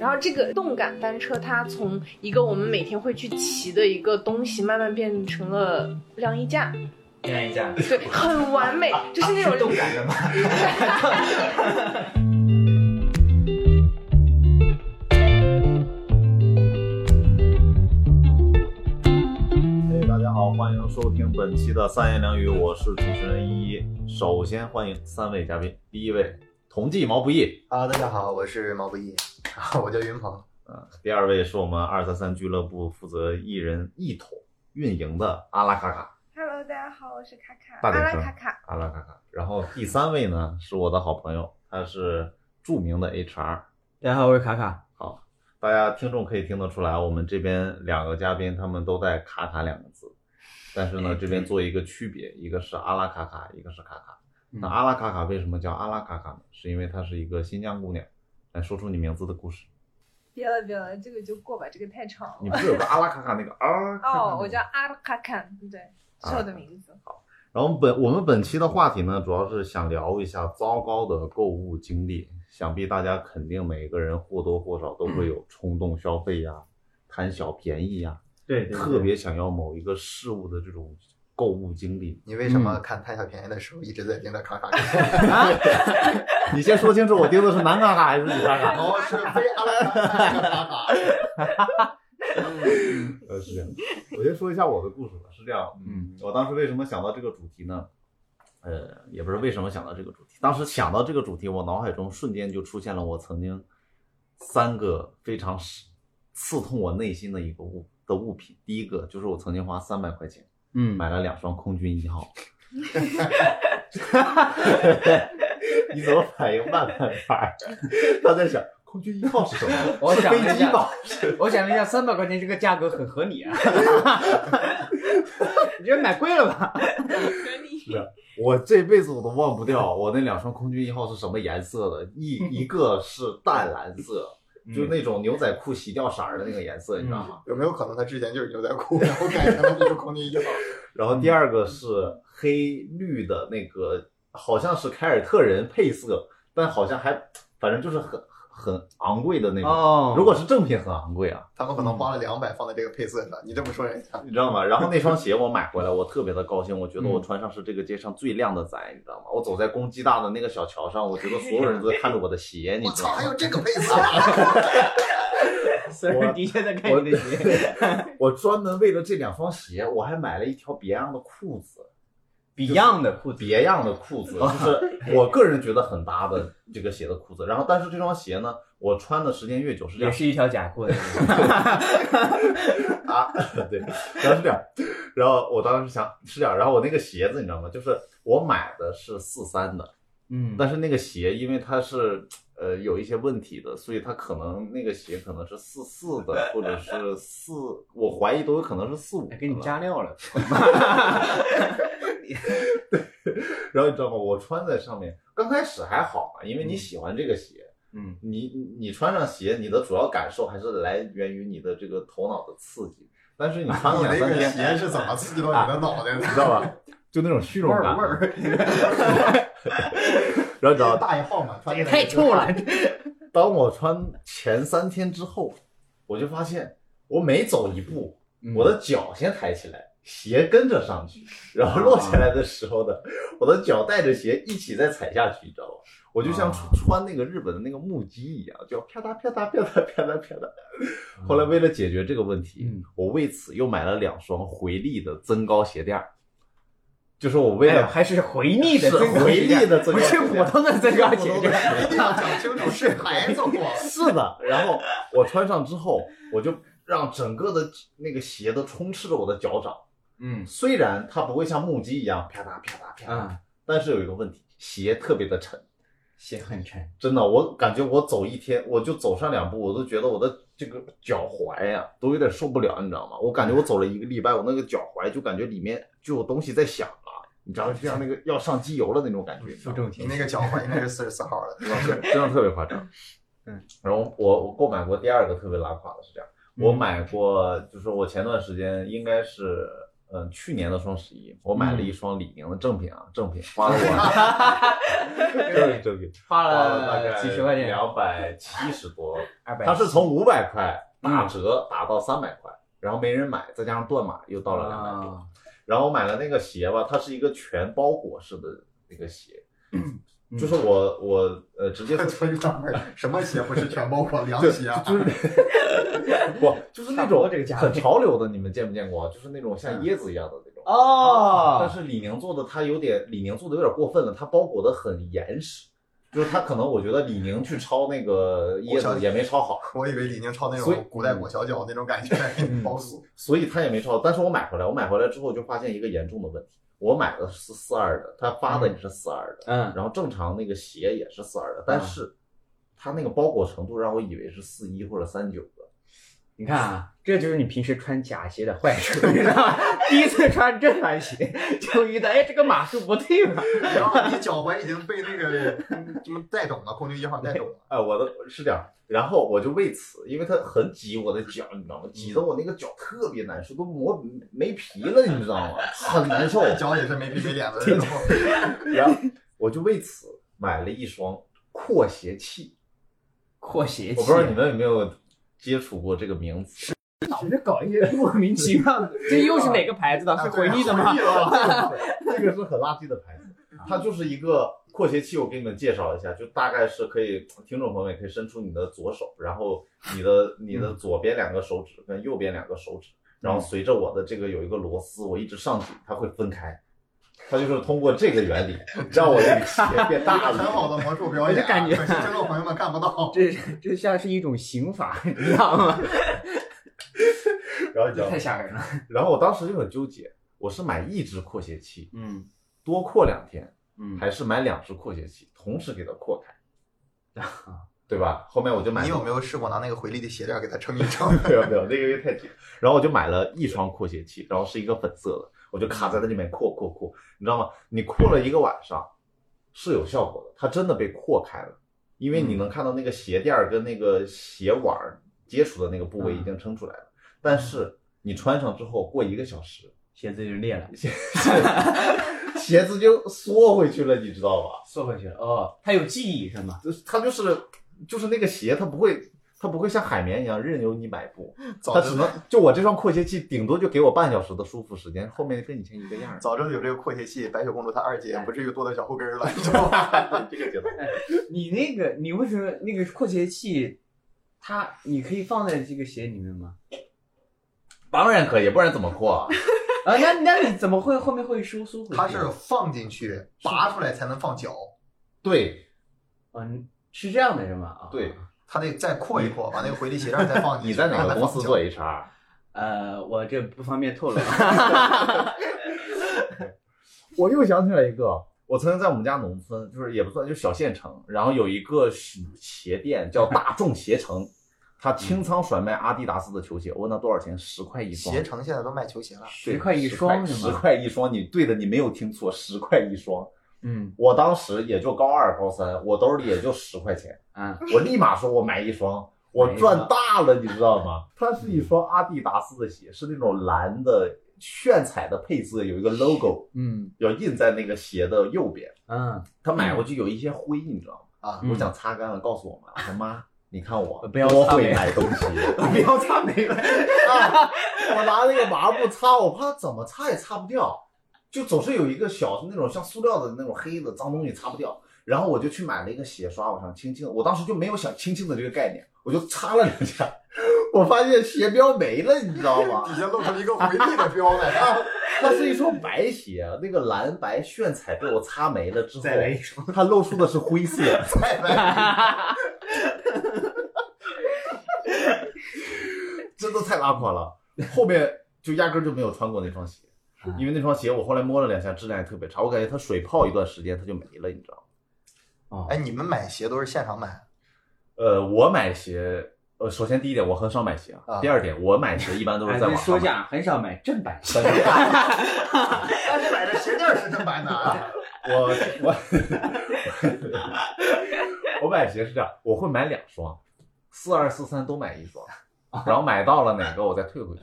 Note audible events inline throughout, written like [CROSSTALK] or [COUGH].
然后这个动感单车，它从一个我们每天会去骑的一个东西，慢慢变成了晾衣架。晾衣架，对，很完美，[LAUGHS] 就是那种动感的嘛。[LAUGHS] 嘿，大家好，欢迎收听本期的三言两语，我是主持人依依。首先欢迎三位嘉宾，第一位同济毛不易，啊，大家好，我是毛不易，啊，[LAUGHS] 我叫云鹏。嗯，第二位是我们二三三俱乐部负责艺人一统运营的阿拉卡卡，Hello，大家好，我是卡卡，大点声阿拉卡卡。阿拉卡卡。然后第三位呢是我的好朋友，他是著名的 HR。大家好，我是卡卡。好，大家听众可以听得出来，我们这边两个嘉宾他们都带“卡卡”两个字，但是呢，这边做一个区别，一个是阿拉卡卡，一个是卡卡。嗯那阿拉卡卡为什么叫阿拉卡卡呢？是因为她是一个新疆姑娘。来说出你名字的故事。别了别了，这个就过吧，这个太长了。你不是有个阿拉卡卡那个啊？[LAUGHS] 卡卡那哦，我叫阿拉卡卡，对，是我的名字。然后本我们本期的话题呢，主要是想聊一下糟糕的购物经历。想必大家肯定每个人或多或少都会有冲动消费呀、贪小便宜呀、对特别想要某一个事物的这种购物经历。你为什嗯么看贪小便宜的时候一直在盯着卡卡？[LAUGHS] 啊，[LAUGHS] 你先说清楚，我盯的是男卡卡还是女卡卡？哦，是非阿拉卡卡的卡卡。呃，是这样。我先说一下我的故事吧。是这样，嗯，我当时为什么想到这个主题呢？呃，也不是为什么想到这个主题，当时想到这个主题，我脑海中瞬间就出现了我曾经三个非常刺痛我内心的一个物的物品。第一个就是我曾经花三百块钱嗯，买了两双空军一号。[LAUGHS] 你怎么反应慢半拍儿？他在想空军一号是什么？[LAUGHS] 我想了一下飞机吧？我想了一下，三百块钱这个价格很合理啊。[LAUGHS] 你觉得买贵了吧？我这辈子我都忘不掉我那两双空军一号是什么颜色的，一一个是淡蓝色，就那种牛仔裤洗掉色儿的那个颜色，你知道吗？有没有可能他之前就是牛仔裤，然后改成了这个空军一号？然后第二个是黑绿的那个，好像是凯尔特人配色，但好像还反正就是很很昂贵的那种。哦如果是正品，很昂贵啊，他们可能花了两百放在这个配色上。你这么说人家，你知道吗？然后那双鞋我买回来，我特别的高兴，我觉得我穿上是这个街上最靓的仔，你知道吗？我走在公鸡大的那个小桥上，我觉得所有人都在看着我的鞋，你，知道吗还有？这个配色？虽然的确在看你的鞋 [LAUGHS] 我专门为了这两双鞋，我还买了一条别样的裤子，，Beyond 的裤子，别样的裤子，就是 [LAUGHS] 我个人觉得很搭的这个鞋的裤子。然后，但是这双鞋呢，我穿的时间越久是这样也是一条假裤的。[LAUGHS] 啊，对，然后是这样，然后我当时想是这样，然后我那个鞋子你知道吗？就是我买的是四三的，嗯，但是那个鞋因为它是呃有一些问题的，所以它可能那个鞋可能是四四的，或者是四，我怀疑都有可能是四五给你加料了。[LAUGHS] 然后你知道吗？我穿在上面，刚开始还好嘛，因为你喜欢这个鞋，嗯，你你穿上鞋，你的主要感受还是来源于你的这个头脑的刺激。但是你穿了你那个两三天，鞋是怎么刺激到你的脑袋的？你知道吧？就那种虚荣感。味儿味儿，[LAUGHS] [LAUGHS] 然后你知道，大一号嘛，穿也太臭了。当我穿前三天之后，我就发现我每走一步，嗯我的脚先抬起来，鞋跟着上去，然后落下来的时候呢，我的脚带着鞋一起再踩下去，你知道吧？我就像啊穿穿那个日本的那个木屐一样，就啪嗒啪嗒啪嗒啪嗒啪嗒。后来为了解决这个问题，嗯我为此又买了两双回力的增高鞋垫儿，就是我为了哎还是回力的回力的增不是普通的增高鞋一垫。定要讲清楚是牌子货。是的，然后我穿上之后，我就让整个的那个鞋都充斥着我的脚掌。嗯虽然它不会像木屐一样啪嗒啪嗒啪嗒，啊，但是有一个问题，鞋特别的沉。鞋很沉。真的，我感觉我走一天，我就走上两步，我都觉得我的这个脚踝呀、都有点受不了，你知道吗？我感觉我走了一个礼拜，我那个脚踝就感觉里面就有东西在响啊，你知道，就像那个 [LAUGHS] 要上机油了那种感觉。那个脚踝应该是四十四号的，[LAUGHS] 真的是真的特别夸张。[LAUGHS] 嗯，然后我我购买过第二个特别拉垮的是这样，嗯。我买过就是我前段时间应该是嗯，去年的双十一，我买了一双李宁的正品啊，正品花了我，正品正品花花了大概几十块钱，两百七十多，它是从五百块打折打到三百块，然后没人买，再加上断码又到了两百多。啊然后我买了那个鞋吧，它是一个全包裹式的那个鞋，嗯就是我我呃直接 [LAUGHS] 村上面 [LAUGHS] 什么鞋不是全包裹凉鞋啊？就是 [LAUGHS] 不就是那种很潮流的，你们见没见过啊？就是那种像椰子一样的那种。哦，但是李宁做的它有点，李宁做的有点过分了，它包裹的很严实，就是他可能我觉得李宁去抄那个椰子也没抄好，[LAUGHS] 我以为李宁抄那种古代裹小脚那种感觉，包死。所以他也没抄。但是我买回来，我买回来之后就发现一个严重的问题，我买的是四二的，他发的也是四二的，嗯，然后正常那个鞋也是四二的，但是它那个包裹程度让我以为是四一或者三九的。你看啊，这就是你平时穿假鞋的坏处，你知道吗？第一次穿正版鞋就遇到，哎，这个码数不对嘛。然后你脚踝已经被那个嗯什么带懂了，空军一号带懂了。哎，我的是这样，然后我就为此，因为它很挤我的脚，你知道吗？挤得我那个脚特别难受，都磨没皮了，你知道吗？很难受。[LAUGHS] 脚也是没皮没脸的那种。然后我就为此买了一双扩鞋器，扩鞋器，我不知道你们有没有接触过这个名词？只是搞一些莫名其妙的，[LAUGHS] 这又是哪个牌子的？是回力的吗 [LAUGHS] 这个是很垃圾的牌子，它就是一个扩鞋器。我给你们介绍一下，就大概是可以，听众朋友们也可以伸出你的左手，然后你的你的左边两个手指跟右边两个手指，然后随着我的这个有一个螺丝，我一直上紧，它会分开。它就是通过这个原理让我这个鞋变大了。很好的魔术表演啊，我就感觉听众朋友们看不到。这这像是一种刑法，你知道吗？[LAUGHS] 然后你知道太吓人了。[LAUGHS] 然后我当时就很纠结，我是买一只扩鞋器嗯多扩两天，嗯，还是买两只扩鞋器同时给它扩开，对吧？后面我就买你有没有试过拿那个回力的鞋垫给它撑一撑？[LAUGHS] 没有没有，那个因为太紧。然后我就买了一双扩鞋器，然后是一个粉色的，我就卡在那里面扩扩扩，你知道吗？你扩了一个晚上是有效果的，它真的被扩开了，因为你能看到那个鞋垫儿跟那个鞋碗儿接触的那个部位已经撑出来了。但是你穿上之后，过一个小时，鞋子就裂了，[LAUGHS] 鞋 [LAUGHS] 鞋子就缩回去了，你知道吧？缩回去了。哦，它有记忆是吗？就是它就是就是那个鞋，它不会。它不会像海绵一样任由你摆布，早它只能就我这双扩鞋器，顶多就给我半小时的舒服时间，后面跟以前一个样儿。早知道有这个扩鞋器，白雪公主她二姐不至于多到小后跟儿了，[LAUGHS] 你知道吗？这个节奏，你那个，你为什么那个扩鞋器，它你可以放在这个鞋里面吗？当然可以，不然怎么扩啊？啊，[LAUGHS] 那那你怎么会后面会收缩回去？它是放进去，拔出来才能放脚，对嗯，是这样的是吗？啊，对，它得再扩一扩，把那个回力鞋垫再放进去。[LAUGHS] 你在哪个公司做 HR？呃，我这不方便透露。[LAUGHS] 我又想起来一个，我曾经在我们家农村，就是也不算，就小县城，然后有一个鞋店叫大众鞋城，它清仓甩卖阿迪达斯的球鞋，我问他多少钱，十块一双。携程现在都卖球鞋了，十块一双是十？块一双，你对的，你没有听错，十块一双。嗯我当时也就高二、高三，我兜里也就十块钱，嗯，我立马说我买一双，我赚大了，你知道吗？它是一双阿迪达斯的鞋，是那种蓝的炫彩的配色，有一个 logo 嗯要印在那个鞋的右边。嗯，他买回去有一些灰，你知道吗？啊，嗯我想擦干了，告诉我妈，我说妈，你看我不要多会买东西。[LAUGHS] 不要擦没了。[LAUGHS] 啊，我拿那个麻布擦，我怕怎么擦也擦不掉，就总是有一个小那种像塑料的那种黑的脏东西擦不掉。然后我就去买了一个鞋刷，我想轻轻，我当时就没有想轻轻的这个概念，我就擦了两下，我发现鞋标没了，你知道吗？底下露出了一个回力的标来。啊，它是一双白鞋，那个蓝白炫彩被我擦没了之后，再来一双，它露出的是灰色。[LAUGHS] 再来，[LAUGHS] 真的太拉垮了。后面就压根儿就没有穿过那双鞋，因为那双鞋我后来摸了两下，质量也特别差，我感觉它水泡一段时间它就没了，你知道吗？哦，哎，你们买鞋都是现场买？呃，我买鞋，呃，首先第一点我很少买鞋啊第二点我买鞋一般都是在网上买。价很少买正版鞋。[LAUGHS] [LAUGHS] 但是买的鞋垫是正版的啊。我我我买鞋是这样，我会买两双，四二四三都买一双，然后买到了哪个我再退回去。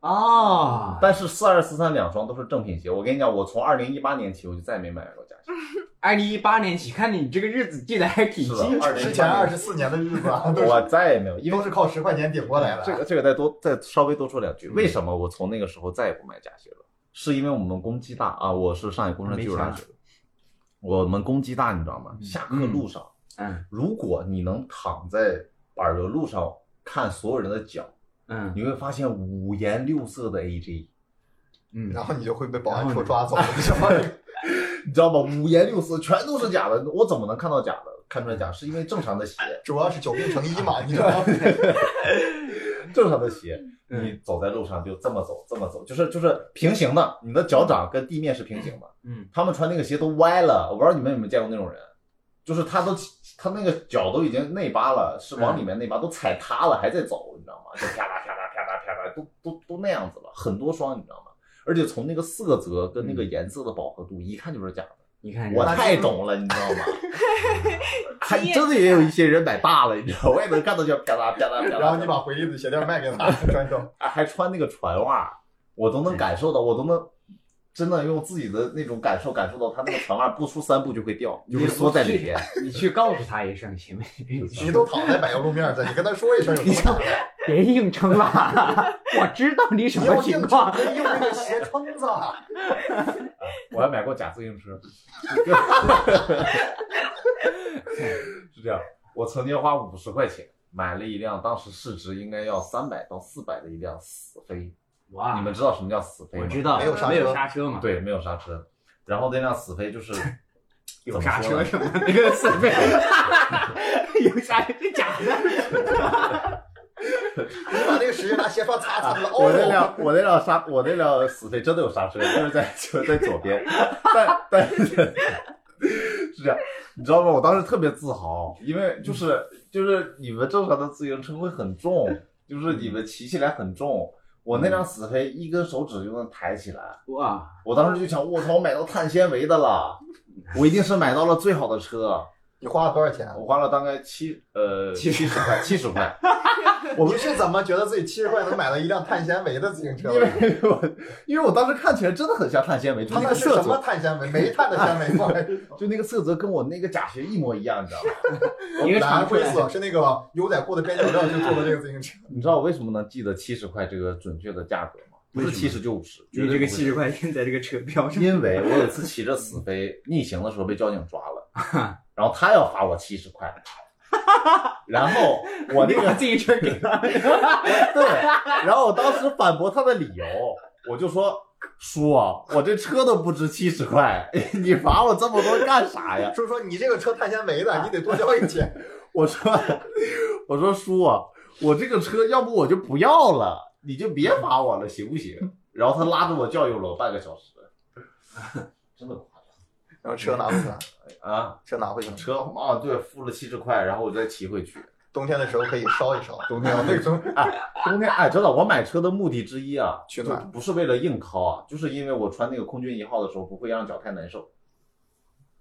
啊，但是四二四三两双都是正品鞋。我跟你讲，我从二零一八年起我就再也没买过假鞋。[LAUGHS] 二零一八年起，看你这个日子记得还挺清楚。2018之前二十四年的日子啊，我再也没有，因为都是靠十块钱顶过来的。这个这个再多再稍微多说两句，为什么我从那个时候再也不买假鞋了？是因为我们攻击大啊，我是上海工商技术大学的，我们攻击大，你知道吗？下课路上，嗯如果你能躺在柏油路上看所有人的脚，嗯。你会发现五颜六色的 AJ，嗯，然后你就会被保安处抓走，你知道吗？[LAUGHS] 你知道吗？五颜六色，全都是假的，我怎么能看到假的？看出来假是因为正常的鞋，主要是久病成医嘛，[LAUGHS] 你知道吗？正常的鞋，嗯。你走在路上就这么走，这么走，就是就是平行的，你的脚掌跟地面是平行的。嗯。他们穿那个鞋都歪了，我不知道你们有没有见过那种人，就是他都他那个脚都已经内八了，是往里面内八，都踩塌了还在走，你知道吗？就啪啦啪啦啪啦啪啦，都都都那样子了，很多双，你知道吗？而且从那个色泽跟那个颜色的饱和度，一看就是假的。你看我太懂了，你知道吗？[LAUGHS] 还真的也有一些人买大了，你知道，我也能看到就啪啦啪啦啪啦。然后你把回力的鞋垫卖给他，[LAUGHS] 穿上。还还穿那个船袜，我都能感受到，我都能真的用自己的那种感受感受到他那个船袜不出三步就会掉，[LAUGHS] 就会缩在里边。你去告诉他一声行没？[LAUGHS] 你都躺在柏油路面上，你跟他说一声有什么难的？别硬撑了，[LAUGHS] 我知道你什么情况。用那个鞋撑子。我还买过假自行车，是这样。我曾经花五十块钱买了一辆，当时市值应该要三百到四百的一辆死飞。哇你们知道什么叫死飞吗？我知道没有刹车没有刹车嘛？，对，没有刹车。然后那辆死飞就是 [LAUGHS] 有刹车什么的那个死飞，[LAUGHS] 有刹车是假的。你把那个时间拿鞋刷擦擦了。我那哦，辆我那辆刹我那辆死飞真的有刹车，就是在就在左边，[LAUGHS] 但但是是这样，你知道吗？我当时特别自豪，因为就是就是你们正常的自行车会很重，就是你们骑起来很重。我那辆死飞一根手指就能抬起来，哇，我当时就想，我操，我买到碳纤维的了，我一定是买到了最好的车。你花了多少钱？我花了大概七呃七十块，七十块，[LAUGHS] 我们是怎么觉得自己七十块能买到一辆碳纤维的自行车因？为我因为我当时看起来真的很像碳纤维，就它那个色那是什么泽，碳纤维？煤炭的纤维吗？[LAUGHS] 就那个色泽跟我那个假鞋一模一样，你知道吗？一个蓝长出来灰色是那个牛仔裤的边角料就做的这个自行车。[LAUGHS] 你知道我为什么能记得七十块这个准确的价格吗？不是七十就五十，你这个七十块。块钱在这个车标上，因为我有一次骑着死飞逆行的时候被交警抓了，然后他要罚我七十块，[LAUGHS] 然后我那个自行车给他，[LAUGHS] 对，然后我当时反驳他的理由，我就说叔啊，我这车都不值七十块，[LAUGHS] 你罚我这么多干啥呀？叔说你这个车碳纤维的，你得多交一钱。我说我说叔啊，我这个车要不我就不要了，你就别罚我了，行不行？然后他拉着我教育了我半个小时，真的夸张然后车拿回去了，张啊！车拿回去。车啊，对，付了七十块，然后我再骑回去。冬天的时候可以烧一烧。[LAUGHS] 冬天那个时候冬天哎，真的，我买车的目的之一啊，就取暖不是为了硬靠啊，就是因为我穿那个空军一号的时候不会让脚太难受，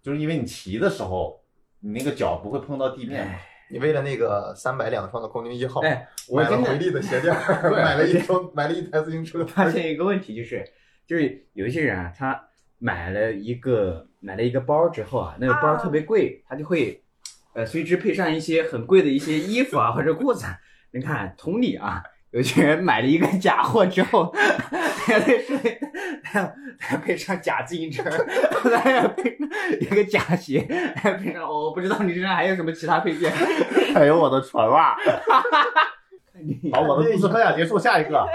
就是因为你骑的时候，你那个脚不会碰到地面嘛。你为了那个三百两双的空军一号，哎，我买了回力的鞋垫儿，[LAUGHS] 买了一双，[LAUGHS] 买了一台自行车。发现一个问题，就是就是有一些人啊，他买了一个买了一个包之后啊，那个包啊特别贵，他就会呃随之配上一些很贵的一些衣服啊 [LAUGHS] 或者裤子啊。你看，同理啊，有些人买了一个假货之后，还得是还还配上假自行车，还要配上一个假鞋，还要配上我不知道你身上还有什么其他配件。还有我的船袜。[LAUGHS] 你好，我的故事分享结束，下一个。[LAUGHS]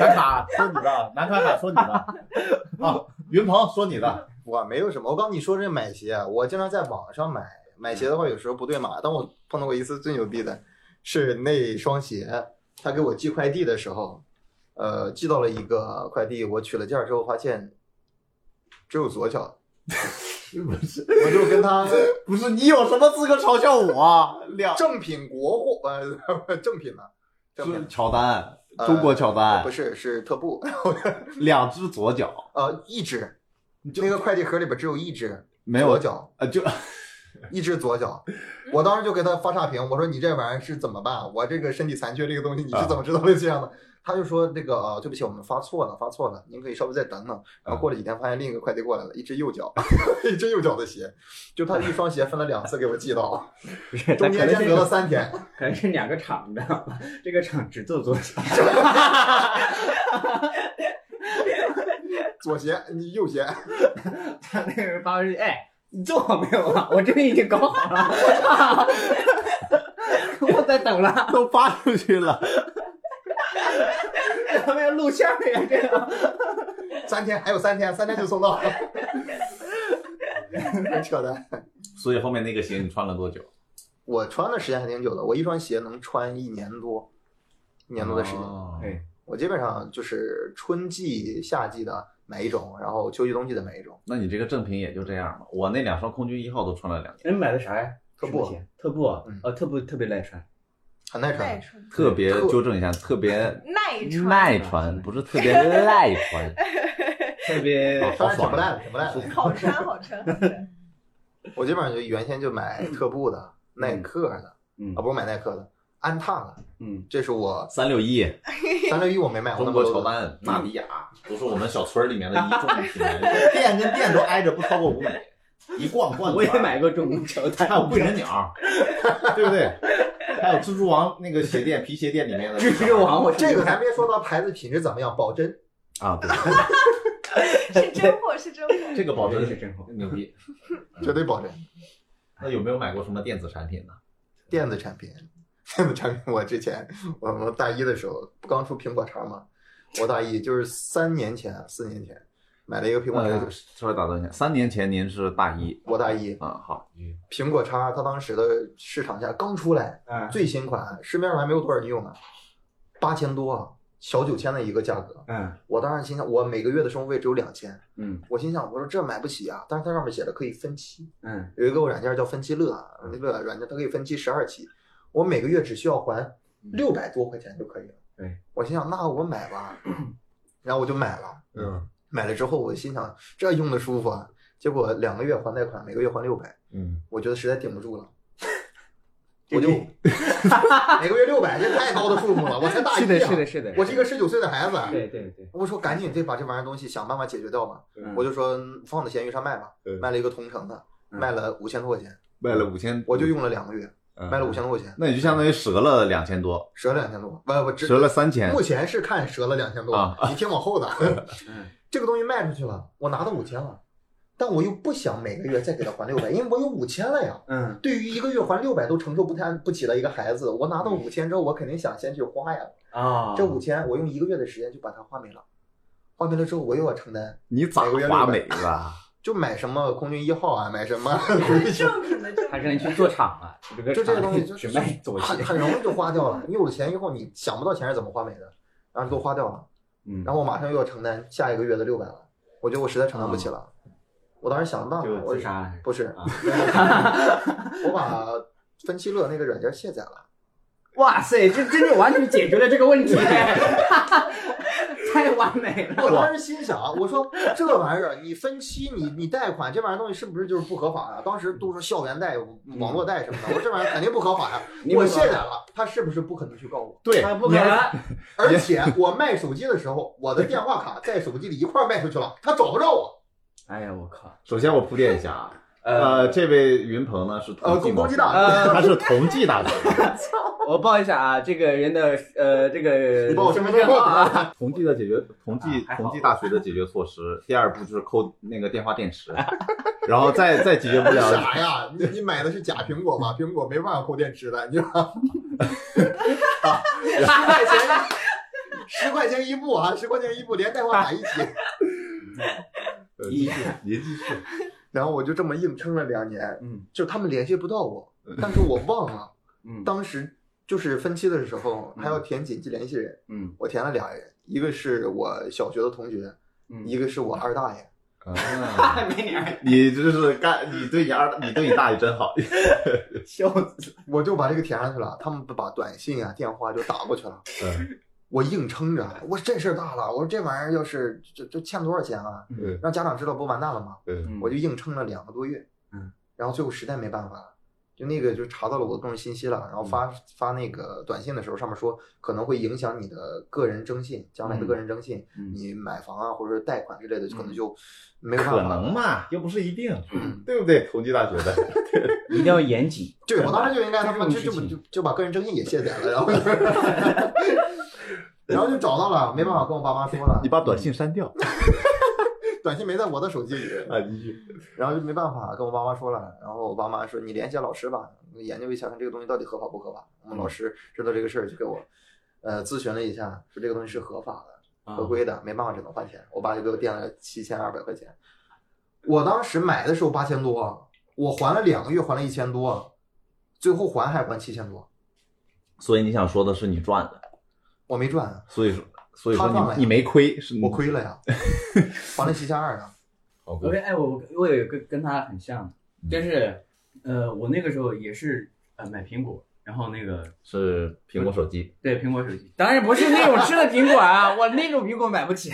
南卡说你的，南卡卡说你的。啊，云鹏说你的。[LAUGHS] 我没有什么，我刚你说这买鞋，我经常在网上买，买鞋的话有时候不对码，但我碰到过一次最牛逼的，是那双鞋，他给我寄快递的时候，呃，寄到了一个快递，我取了件儿之后发现只有左脚，[LAUGHS] 不是，我就跟他 [LAUGHS] 不是，你有什么资格嘲笑我？两正品国货，呃，正品呢，正品乔丹，呃中国乔丹不，是是特步，[LAUGHS] 两只左脚，呃，一只，就那个快递盒里边只有一只没有左脚，呃，就 [LAUGHS] 一只左脚。我当时就给他发差评，我说你这玩意儿是怎么办？我这个身体残缺这个东西你是怎么知道会这样的？他就说那个啊，对不起，我们发错了，发错了，您可以稍微再等等。然后过了几天，发现另一个快递过来了，一只右脚，[LAUGHS] 一只右脚的鞋，就他一双鞋分了两次给我寄到，不是，中间间隔了三天。可能是两个厂，你知道吗？这个厂只做左脚，[LAUGHS] 左鞋，你右鞋，[LAUGHS] 他那个人发微信，哎，你做好没有啊？我这边已经搞好了，我操，我在等了，都发出去了。他们要录像呢呀，这个三天还有三天，三天就送到了，很 [LAUGHS] 扯淡。所以后面那个鞋你穿了多久？我穿的时间还挺久的，我一双鞋能穿一年多，一年多的时间。哦哎，我基本上就是春季、夏季的买一种，然后秋季、冬季的买一种。那你这个正品也就这样吧。我那两双空军一号都穿了两年，你买的啥呀？特步特步，嗯哦，特步特别耐穿，很耐耐穿，特别纠正一下，特别 [LAUGHS] 耐穿，耐穿，不是特别耐穿。[LAUGHS] 特别穿挺不赖的，挺不赖的。好穿好穿好穿。我基本上就原先就买特步的、耐克的，嗯啊，不是买耐克的，安踏的，嗯，这是我三六一，[LAUGHS] 三六一我没买过中。国乔丹、纳迪亚，都是我们小村里面的一众品牌，店跟店都挨着不超过五米，一逛逛。我也买过中国乔丹，还有贵人鸟，对不对？[LAUGHS] 还有蜘蛛王那个鞋店、皮鞋店里面的蜘蛛王，我这个 [LAUGHS] 还没说到牌子品质怎么样，保真。啊，对，[LAUGHS] 是真货，是真货。这个保真是真货，牛逼。绝对保真。那有没有买过什么电子产品呢？电子产品，电子产品，我之前我我大一的时候不刚出苹果叉吗？我大一就是三年前、四年前买了一个苹果呃叉，，稍微打断一下，三年前您是大一。我大一。啊，好，苹果叉，它当时的市场价刚出来，嗯最新款，市面上还没有多少人用呢，八千多，小九千的一个价格。嗯我当时心想，我每个月的生活费只有两千，嗯。我心想，我说这买不起啊。但是它上面写的可以分期，嗯。有一个软件叫分期乐，那个软件它可以分期十二期，我每个月只需要还六百多块钱就可以了。对，我心想那我买吧，[CLEARS THROAT] 然后我就买了。嗯买了之后我心想这用的舒服啊，结果两个月还贷款，每个月还六百，嗯，我觉得实在顶不住了。[LAUGHS] 我就 [LAUGHS] 每个月六百，这太高的数目了，我才大一、啊，是的，是的，是的，我是一个十九岁的孩子，对对对，我说赶紧得把这玩意儿东西想办法解决掉吧，嗯我就说放在闲鱼上卖吧，嗯卖了一个同城的，嗯卖了五千多块钱，卖了五千，我就用了两个月，嗯卖了五千多块钱，那你就相当于折了两千多，折了两千多，不不，折了三千目前是看折了两千多啊，你听往后的，[LAUGHS] 嗯这个东西卖出去了，我拿到五千了，但我又不想每个月再给他还六百，[LAUGHS] 因为我有五千了呀。嗯对于一个月还六百都承受不太不起的一个孩子，我拿到五千之后，我肯定想先去花呀。啊，这五千我用一个月的时间就把它花没了，花没了之后我又要承担，你咋花没了？就买什么空军一号啊，买什么，[LAUGHS] 正品的还是你去做厂啊？就这个东西就是很，很容易就花掉了。你有了钱以后，你想不到钱是怎么花没的，然后就都花掉了。嗯，然后我马上又要承担下一个月的六百了，我觉得我实在承担不起了。我当时想办法，就我自杀，不是，啊 [LAUGHS] 我把分期乐那个软件卸载了。哇塞，这真的完全解决了这个问题，[LAUGHS] 太完美了。我当时心想，我说这玩意儿你分期你你贷款这玩意儿东西是不是就是不合法呀？当时都说校园贷、网络贷什么的，我说这玩意儿肯定不合法呀。[LAUGHS] 你我卸载了，他是不是不可能去告我？对，不可能，[LAUGHS] 而且我卖手机的时候，我的电话卡在手机里一块儿卖出去了，他找不着我。哎呀，我靠，首先我铺垫一下啊，呃，呃，这位云鹏呢是呃同济大呃 [LAUGHS] 他是同济大学，[LAUGHS] 我报一下啊，这个人的呃，这个你报我身份证号啊，[LAUGHS] 同济的解决同济啊同济大学的解决措施，第二步就是抠那个电话电池，然后再再解决不了，啥呀，你你买的是假苹果吧？苹果没办法抠电池的，你知道吗？啊十块钱，十块钱一部啊，十块钱一部，连带话卡一起。呃一您继续，然后我就这么硬撑了两年，嗯就他们联系不到我，但是我忘了，[LAUGHS] 嗯当时就是分期的时候嗯还要填紧急联系人，嗯我填了俩人，一个是我小学的同学，嗯，一个是我二大爷。[LAUGHS] 啊没你儿你这是干，你对你二，你对你大爷真好，[LAUGHS] 笑死，我就把这个填上去了，他们把短信啊、电话就打过去了。嗯我硬撑着，我说这事儿大了，我说这玩意儿要是这这欠多少钱啊？嗯让家长知道不完蛋了吗？嗯我就硬撑了两个多月。嗯，然后最后实在没办法了，就那个就查到了我的个人信息了，然后发嗯发那个短信的时候，上面说可能会影响你的个人征信，将来的个人征信，嗯你买房啊或者是贷款之类的，可能就没有办法了能？嘛，又不是一定，对不对？同济大学的，[LAUGHS] 一定要严谨。对，我当时就应该他妈就就就就把个人征信也卸载了，然后 [LAUGHS] [LAUGHS] 然后就找到了，没办法跟我爸妈说了你，把短信删掉 [LAUGHS] 短信没在我的手机里，啊！继续，然后就没办法跟我爸妈说了，然后我爸妈说你联系老师吧，研究一下看这个东西到底合法不合法。我们老师知道这个事儿就给我，呃，咨询了一下，说这个东西是合法的、合规的，没办法只能换钱。我爸就给我垫了七千二百块钱。我当时买的时候八千多，我还了两个月还了一千多，最后还还还七千多，所以你想说的是你赚的，我没赚，所以说，所以说他赚了呀你你没亏，是我亏了呀，[LAUGHS] 还了七千二啊。好 OK，哎，我我有一个跟他很像，嗯就是呃，我那个时候也是呃买苹果，然后那个是苹果手机，对苹果手机，当然不是那种吃的苹果啊，[LAUGHS] 我那种苹果买不起。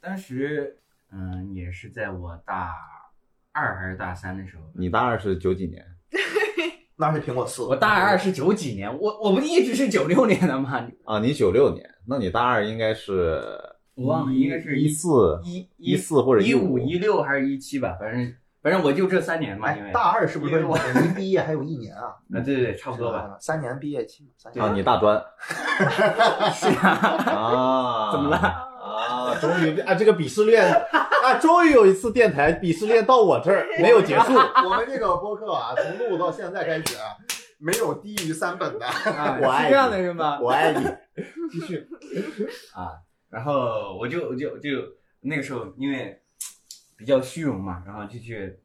当时嗯、也是在我大二还是大三的时候，你大二是九几年？那是苹果四，我大二是九几年，我我不一直是九六年的吗？啊，你九六年，那你大二应该是我忘了，应该是一四一一四或者一五五一六还是一七吧，反正反正我就这三年嘛，因为哎，大二是不是因为我离毕业还有一年啊？[LAUGHS] 啊对对对，差不多吧。？[LAUGHS] 三年毕业期嘛，三年。啊，你大专 [LAUGHS] 是啊，啊？怎么了？啊，终于啊，这个鄙视链啊，终于有一次电台鄙视链到我这儿没有结束。我们这个播客啊，从录到现在开始，啊没有低于三本的。啊我爱是这样你的是吗？我爱你，[LAUGHS] 继续。啊，然后我就我就就那个时候因为比较虚荣嘛，然后就去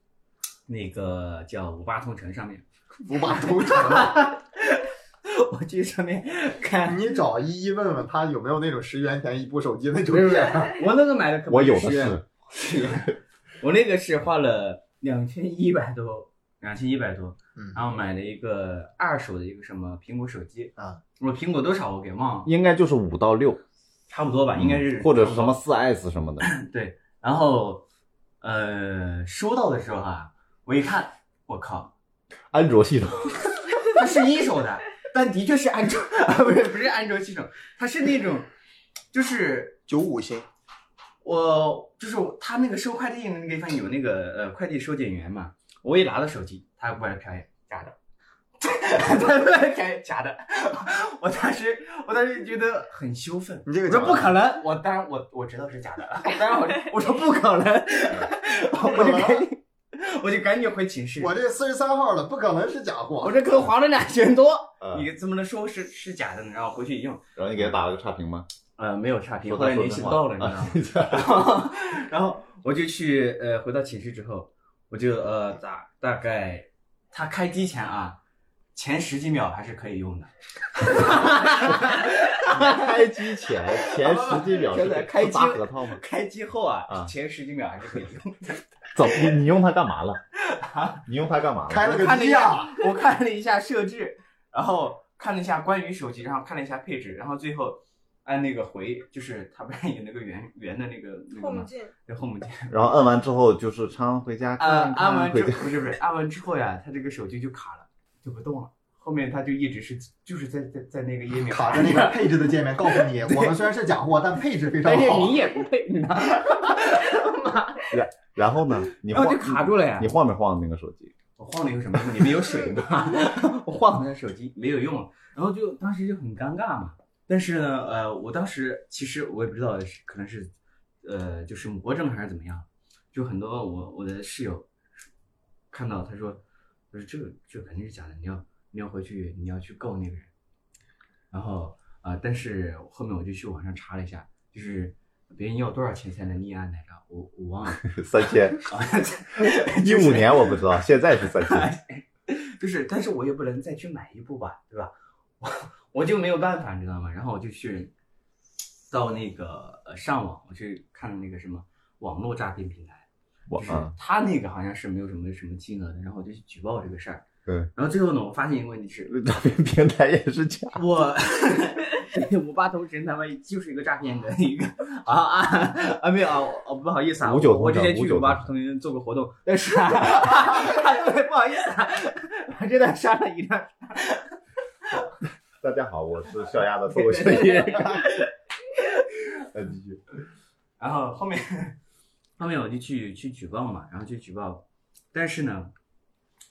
那个叫五八同城上面，[LAUGHS] 五八同城，[LAUGHS] 我去上面看，你找依依问问他有没有那种十元钱一部手机那种我那个买的可不我有的是，是，[LAUGHS] 我那个是花了两千一百多，两千一百多，嗯。然后买了一个二手的一个什么苹果手机。啊，我苹果多少我给忘了，应该就是五到六，差不多吧，应该是嗯或者是什么四 S 什么的。[LAUGHS] 对，然后呃收到的时候哈、我一看，我靠，安卓系统，[LAUGHS] 它是一手的，但的确是安卓啊，不是不是安卓系统，它是那种就是九五星，我就是他那个收快递那个地方有那个呃快递收件员嘛，我一拿到手机，他过来拍假的，[LAUGHS] 他过来拍假的，我当时我当时觉得很羞愤，你这个我说不可能，我当然我我知道是假的，当然我 [LAUGHS] 我说不可能，[LAUGHS] 我就赶紧我就赶紧回寝室，我这四十三号的不可能是假货。我这可花了两千多，啊你怎么能说是是假的呢？然后回去一用，然后你给他打了个差评吗？呃，没有差评，说后来联系不到了，你知道吗？[LAUGHS] [LAUGHS] 然后我就去呃回到寝室之后，我就呃大大概他开机前啊，前十几秒还是可以用的，[LAUGHS] 开机前前十几秒真的是开机核桃吗？开机后啊，啊前十几秒还是可以用的。怎么你你用它干嘛了？啊你用它干嘛了？开了个我看了一下机啊！，我看了一下设置，然后看了一下关于手机，然后看了一下配置，然后最后按那个回，就是它不是有那个圆圆的那个那个吗？键，对 home [LAUGHS] 键。然后按完之后就是常回家按看看，按完之回家。不是不是按完之后呀，它这个手机就卡了，就不动了。后面它就一直是就是在在在那个页面卡着那个配置的界面，告诉你，[LAUGHS] 我们虽然是假货，但配置非 [LAUGHS] 常好。但是你也不配，你知道吗？然后呢？你晃然后就卡住了呀你晃没晃那个手机？我晃了有什么用？里面有水吗，我晃了那手机没有用，然后就当时就很尴尬嘛。但是呢，呃，我当时其实我也不知道是可能是，呃，就是魔怔还是怎么样，就很多我我的室友看到他说，他说这个这个肯定是假的，你要你要回去你要去告那个人。然后啊、呃但是后面我就去网上查了一下，就是别人要多少钱才能立案来着？我我忘了。[LAUGHS] 三千，啊，[LAUGHS] [LAUGHS] 一五年我不知道，现在是三千。就是，但是我也不能再去买一部吧，对吧？我我就没有办法，你知道吗？然后我就去到那个呃上网，我去看那个什么网络诈骗平台，就是他那个好像是没有什么什么金额的，然后我就去举报这个事儿。对，然后最后呢，我发现一个问题是，诈骗平台也是假。我 [LAUGHS] 五八同城他们就是一个诈骗的一个啊啊啊没有啊哦不好意思啊，五九我我之前去五八同城做过活动，但是啊，[LAUGHS] 不好意思啊，[LAUGHS] 我真的删了一段。大家好，我是小鸭的脱口秀艺人。来继续。[LAUGHS] 然后后面后面我就去去举报嘛，然后去举报，但是呢，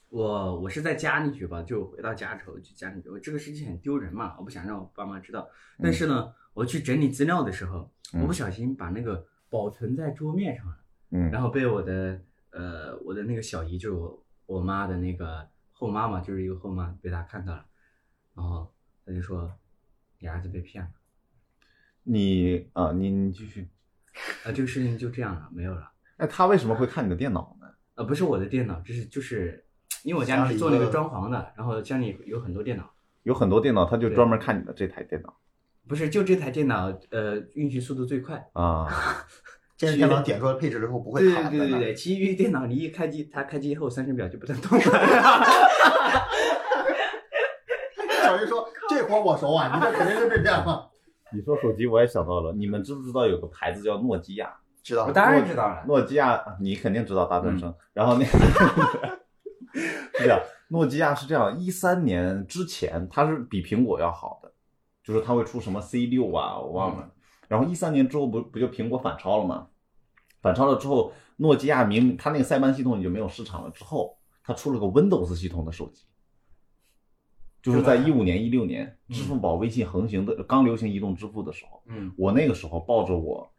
我我是在家里举报，就回到家之后去家里举报，这个事情很丢人嘛，我不想让我爸妈知道。但是呢，我去整理资料的时候，嗯我不小心把那个保存在桌面上了，嗯然后被我的呃我的那个小姨，就是我我妈的那个后妈嘛，就是一个后妈，被她看到了，然后她就说你儿子被骗了。你啊，你你继续。啊，这个事情就这样了，没有了。哎，他为什么会看你的电脑呢？呃，不是我的电脑，这是就是因为我家是做那个装潢的，然后家里有很多电脑，有很多电脑，他就专门看你的这台电脑不是就这台电脑，呃，运行速度最快。啊。[LAUGHS] 这台电脑点出来配置之后不会对卡在那儿。对对对对，其余电脑你一开机，它开机后三十秒就不能动了。[LAUGHS] [LAUGHS] 小鱼说：“这活我熟啊，你这肯定是被骗了。[LAUGHS] 你说手机，我也想到了，你们知不知道有个牌子叫诺基亚？”知道我，当然知道了。诺基亚，你肯定知道大专嗯生。[LAUGHS] 然后那个是这样，诺基亚是这样，一三年之前它是比苹果要好的，就是它会出什么 C 六啊，我忘了。然后一三年之后不不就苹果反超了吗？反超了之后，诺基亚明它那个塞班系统已经没有市场了，之后它出了个 Windows 系统的手机。就是在一五年、一六年，支付宝、微信横行的刚流行移动支付的时候，嗯。我那个时候抱着我，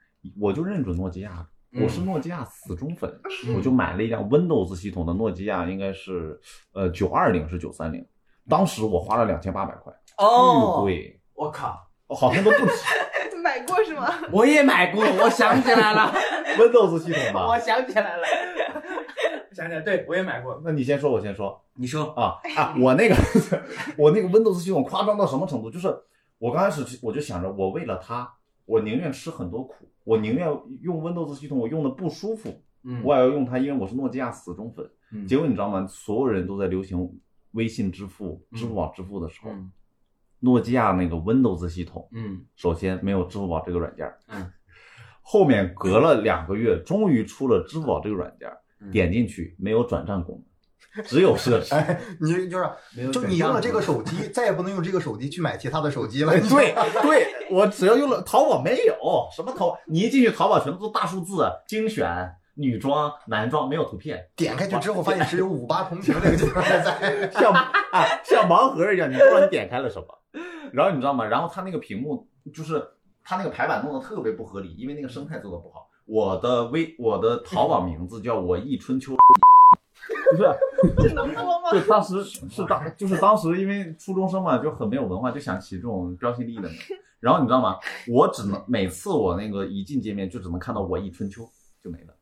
我就认准诺基亚，嗯。我是诺基亚死忠粉，嗯我就买了一辆 Windows 系统的诺基亚，应该是呃九二零是九三零，当时我花了两千八百块，巨哦，贵，我靠，我好像都不止。[LAUGHS] 买过是吗？我也买过，我想起来了，[LAUGHS] Windows 系统我。想起来了，我想起来，对我也买过。那你先说，我先说你说，啊啊！我那个 [LAUGHS] 我那个 Windows 系统夸张到什么程度？就是我刚开始我就想着，我为了它，我宁愿吃很多苦，我宁愿用 Windows 系统，我用的不舒服，嗯我也要用它，因为我是诺基亚死忠粉。嗯结果你知道吗？所有人都在流行微信支付、嗯支付宝支付的时候，嗯诺基亚那个 Windows 系统，嗯首先没有支付宝这个软件，嗯，后面隔了两个月，终于出了支付宝这个软件，嗯点进去没有转账功能，只有设置。[LAUGHS] 哎，你就是就你用了这个手机，再也不能用这个手机去买其他的手机了。哎，[LAUGHS] 对对，我只要用了淘宝没有什么淘，你一进去淘宝全都是大数字，精选女装、男装，没有图片，点开去之后，发现只有五八同城那个地方在。[LAUGHS] 像啊像盲盒一样，你不知道你点开了什么。然后你知道吗？然后它那个屏幕就是它那个排版弄得特别不合理，因为那个生态做的不好。我的微我的淘宝名字叫我忆春秋，[LAUGHS] 不是，这能播吗？对，当时是当就是当时因为初中生嘛，就很没有文化，就想起这种标新立异的名。然后你知道吗？我只能每次我那个一进界面就只能看到我忆春秋就没了。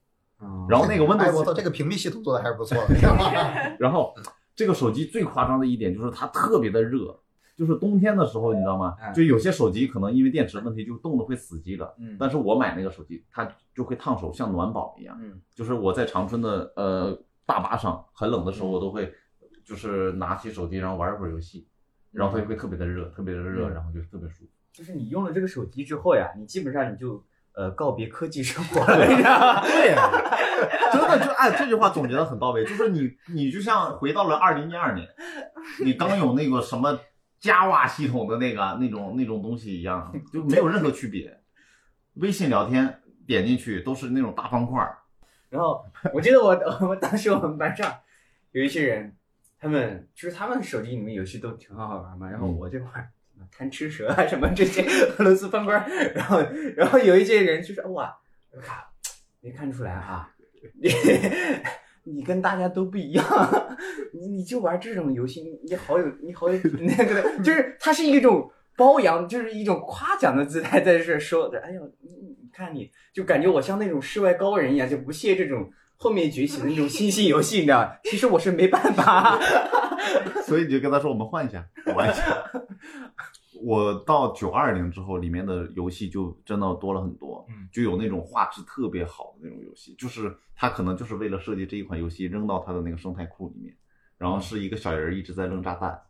然后那个哎，我 Windows 操，这个屏蔽系统做的还是不错的。[LAUGHS] 然后这个手机最夸张的一点就是它特别的热，就是冬天的时候，你知道吗嗯？就有些手机可能因为电池问题就冻得会死机了。嗯但是我买那个手机，它就会烫手，像暖宝一样。嗯就是我在长春的呃大巴上，很冷的时候，我都会就是拿起手机，然后玩一会儿游戏，然后它就会特别的热，特别的热，嗯然后就特别舒服。就是你用了这个手机之后呀，你基本上你就呃告别科技生活了？对，真的就哎，这句话总结的很到位，就是你你就像回到了二零一二年，你刚有那个什么 Java 系统的那个那种那种东西一样，[LAUGHS] 就没有任何区别。微信聊天点进去都是那种大方块儿，然后我记得我 [LAUGHS] 我当时我们班上有一些人，他们就是他们手机里面游戏都挺好玩嘛，然后嗯我这块儿贪吃蛇啊什么这些 [LAUGHS] 俄罗斯方块儿，然后然后有一些人就说哇，我靠，没看出来啊，你你跟大家都不一样，[LAUGHS] 你你就玩这种游戏，你你好有你好有 [LAUGHS] 那个的，就是它是一种。褒扬就是一种夸奖的姿态，在这说的，哎呦，你你看你就感觉我像那种世外高人一样，就不屑这种后面崛起的那种新兴游戏，你知道？其实我是没办法。[LAUGHS] 所以你就跟他说我们换一下玩一下。我到九二零之后，里面的游戏就真的多了很多，嗯就有那种画质特别好的那种游戏，就是它可能就是为了设计这一款游戏扔到它的那个生态库里面，然后是一个小人儿一直在扔炸弹，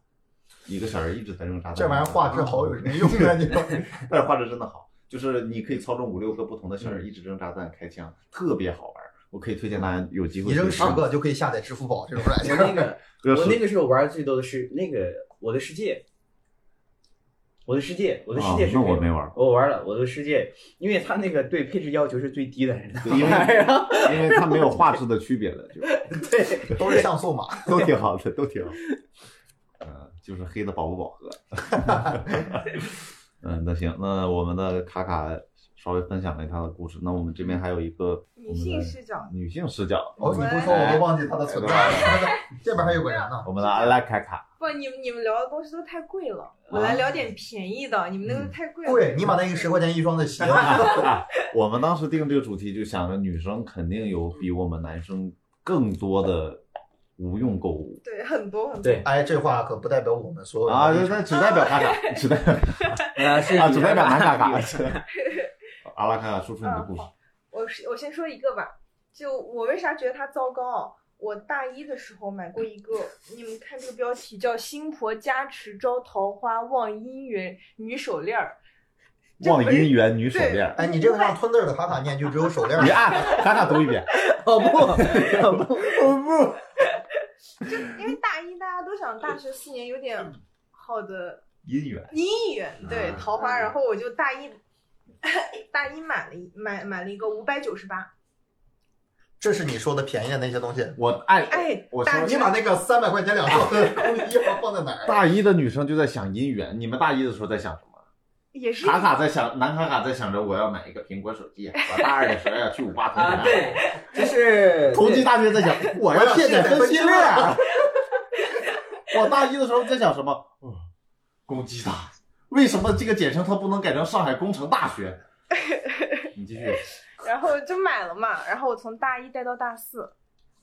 一个小人一直在扔炸弹。这玩意儿画质好有什么用 [LAUGHS] 啊？你 [LAUGHS] 说但是画质真的好，就是你可以操纵五六个不同的小人一直扔炸弹开枪，特别好玩。我可以推荐大家有机会你扔十个就可以下载支付宝这种软我件。那个 [LAUGHS] 我那个时候玩的最多的是那个我的世界，我的世界，我的世界是我没玩我玩了我的世界，因为它那个对配置要求是最低的，[LAUGHS] 因为因为它没有画质的区别了，就 [LAUGHS] 对 [LAUGHS] 都是像素嘛。都挺好的，都挺好。嗯，就是黑的饱不饱和。嗯，那行，那我们的卡卡稍微分享了他的故事，那我们这边还有一个女性视角，女性视角，哦，你不说我都忘记他的存在了。这边还有个人呢。我们的阿拉卡卡。不，你们你们聊的东西都太贵了，我来聊点便宜的，你们那个太贵了。贵，你把那个十块钱一双的鞋，啊，[LAUGHS] 我们当时定这个主题就想着女生肯定有比我们男生更多的无用购物对，很多很多。对哎，这话可不代表我们所有人啊，的立场这那只代表卡卡，只代表啊 [LAUGHS] 是啊，只代表男卡 [LAUGHS] 卡有。阿拉卡卡，说出你的故事。我是我先说一个吧，就我为啥觉得它糟糕？我大一的时候买过一个，你们看这个标题叫“新婆加持招桃花望姻缘女手链儿望姻缘女手链，哎，你这个让吞字儿的卡卡念就只有手链儿你。按卡卡读一遍。[LAUGHS] 哦不哦不哦不，”，[LAUGHS] 因为大一大家都想大学四年有点好的姻缘，姻缘，对啊桃花，然后我就大一 [LAUGHS] 大一买了一买买了一个五百九十八，这是你说的便宜的那些东西。我爱哎，我说你把那个三百块钱两套的空衣服放在哪儿？大一的女生就在想姻缘，你们大一的时候在想什么？也是卡卡在想，男卡卡在想着我要买一个苹果手机，我大二的时候要去五八同啊城。对，就是 [LAUGHS] 同济大学在想我要卸载分析链。[LAUGHS] 我大一的时候在想什么？哦，工技大，为什么这个简称它不能改成上海工程大学？[LAUGHS] 你继续。然后就买了嘛，然后我从大一带到大四，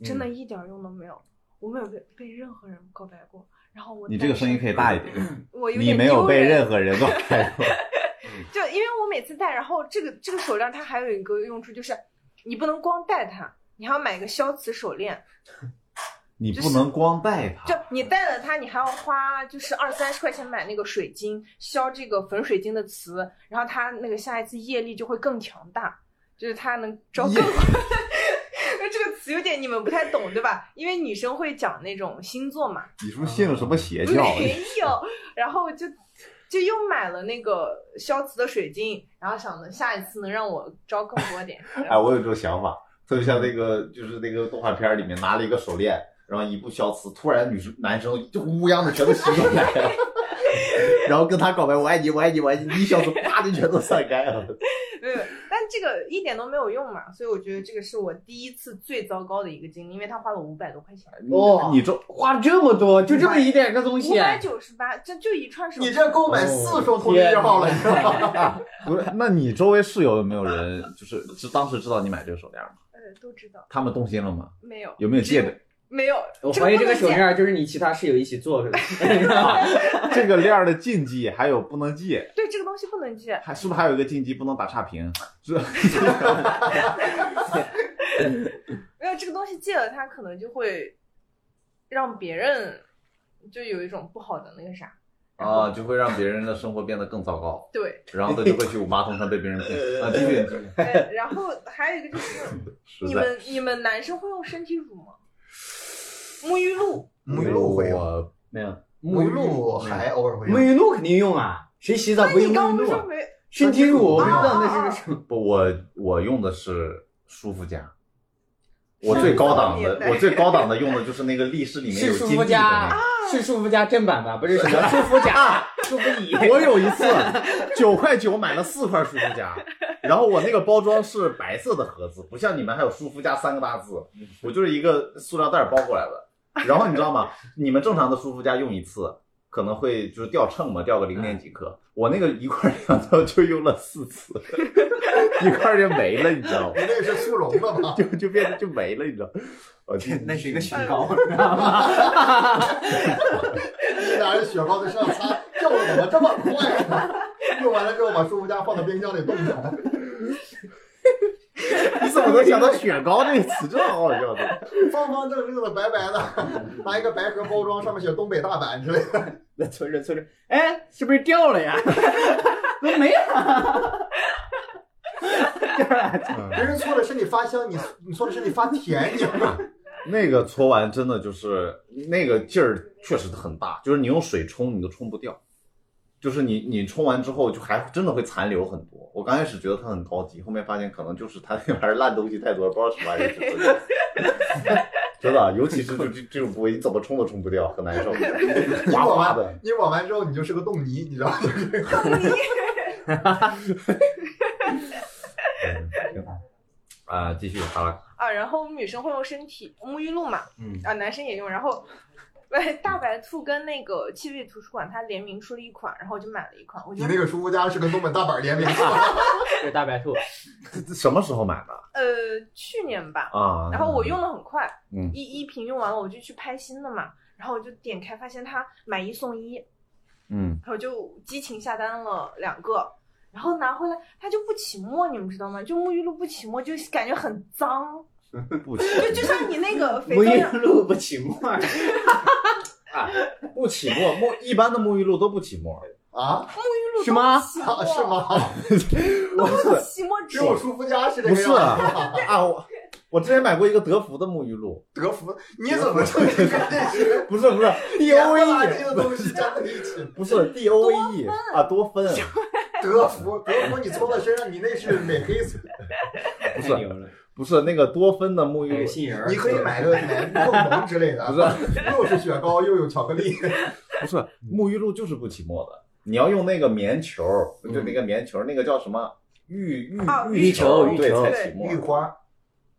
真的嗯一点用都没有，我没有被被任何人告白过。然后我你这个声音可以大一点。我有点你没有被任何人告白过。[LAUGHS] 就因为我每次戴，然后这个这个手链它还有一个用处就是，你不能光戴它，你还要买一个消磁手链。[LAUGHS] 你不能光戴它。就你戴了它，你还要花就是二三十块钱买那个水晶，消这个粉水晶的磁，然后它那个下一次业力就会更强大，就是他能 [LAUGHS] 招更。那 [LAUGHS] 这个词有点你们不太懂对吧？因为女生会讲那种星座嘛，你是不是信了什么邪教？没有，然后就就又买了那个消磁的水晶，然后想着下一次能让我招更多点。[LAUGHS] 哎，我有这种想法，特别像那个，就是那个动画片里面拿了一个手链，然后一步消磁，突然女生男生就乌泱的全都吸过来了，然后跟他告白，我爱你，我爱你，我爱你，一消磁，啪就全都散开了。没有，但这个一点都没有用嘛，所以我觉得这个是我第一次最糟糕的一个经历，因为他花了五百多块钱，哦你这花了这么多，就这么一点个东西五，百九十八，这就一串手。你这购买四双同一号了，你知道吗？不是？那你周围室友有没有人就是知当时知道你买这个手链吗？呃都知道他们动心了吗？没有？有没有借的？没有，我怀疑这个手链就是你其他室友一起做的 [LAUGHS] [LAUGHS] 这个链儿的禁忌还有不能借，对这个东西不能借，还是不是还有一个禁忌不能打差评？[LAUGHS] 是没有这个东西借了，他可能就会让别人就有一种不好的那个啥。啊，就会让别人的生活变得更糟糕，对，然后他就会去五八同城被别人骗啊！继续，继续对然后还有一个就是。你们你们男生会用身体乳吗？沐浴露，沐浴露会用，我没有。沐浴露还偶尔会沐用。浴露肯定用啊，谁洗澡不用你刚沐浴露？身体乳我不知道。啊那是个什么。不，我我用的是舒肤佳，我最高档的我最高档的用的就是那个力士里面有是舒肤金币的佳那个。，是舒肤佳正版吧？不是 [LAUGHS] 什么舒肤佳、舒肤乙。[LAUGHS] 我有一次九块九买了四块舒肤佳，然后我那个包装是白色的盒子，不像你们还有舒肤佳三个大字，我就是一个塑料袋包过来的。[LAUGHS] 然后你知道吗？你们正常的舒肤佳用一次可能会就是掉秤嘛，掉个零点几克，我那个一块两头就用了四次，[LAUGHS] 一块就没了，你知道吗？你那是速溶的嘛？就就变得就没了，你知道？我天那是一个雪糕，你，知道吗？你拿着雪糕在身上擦，掉的怎么这么快呢？用完了之后把舒肤佳放到冰箱里冻着。[LAUGHS] 你怎么能想到雪糕这个词？这好好笑的。[LAUGHS] 方方正正的、白白的，拿一个白盒包装，上面写东北大板之类的。[LAUGHS] 那搓着搓着，哎，是不是掉了呀？怎么没了？掉了。嗯别人搓的是你发香，你你搓的是你发甜，你知道吗？那个搓完真的就是那个劲儿确实很大，就是你用水冲你都冲不掉，就是你你冲完之后就还真的会残留很多。我刚开始觉得它很高级，后面发现可能就是它 [LAUGHS] 那玩意儿烂东西太多了，不知道什么玩意儿。真的，尤其是就这这种部位，你怎么冲都冲不掉，很难受，[LAUGHS] 你哗抹完的。你抹完之后，你就是个冻泥，你知道吗？[LAUGHS] 啊，继续好了。啊，然后我们女生会用身体沐浴露嘛，嗯啊，男生也用。然后，哎，大白兔跟那个七味图书馆它联名出了一款，然后我就买了一款。我觉得你那个舒肤佳是跟东本大板联名的，[LAUGHS] [LAUGHS] 对大白兔，这这什么时候买的呃去年吧，啊？然后我用的很快，嗯一一瓶用完了我就去拍新的嘛，然后我就点开发现它买一送一，嗯，然后就激情下单了两个，然后拿回来它就不起沫，你们知道吗？就沐浴露不起沫，就感觉很脏，[LAUGHS] 不起就就像你那个 [LAUGHS] 肥沐浴。露不起沫儿。[LAUGHS] 啊，不起沫，沐一般的沐浴露都不起沫。啊？是吗啊，是？吗？都不是不起沫，只只有舒肤佳是这不是个样子啊我我之前买过一个德芙的沐浴露，德芙，你怎么就不是不是 D 甜 O E，的东西加在一起？不是 D O A E 啊，多芬，德芙，德芙，你搓到身上，你那是美黑色。不太牛了，不是那个多芬的沐浴露，杏仁。你可以买个奶碰萌之类的，不是 [LAUGHS] 又是雪糕又有巧克力。不是沐浴露就是不起沫的，你要用那个棉球，嗯就那个棉球，那个叫什么浴浴啊浴浴球对浴球才起沫浴。花，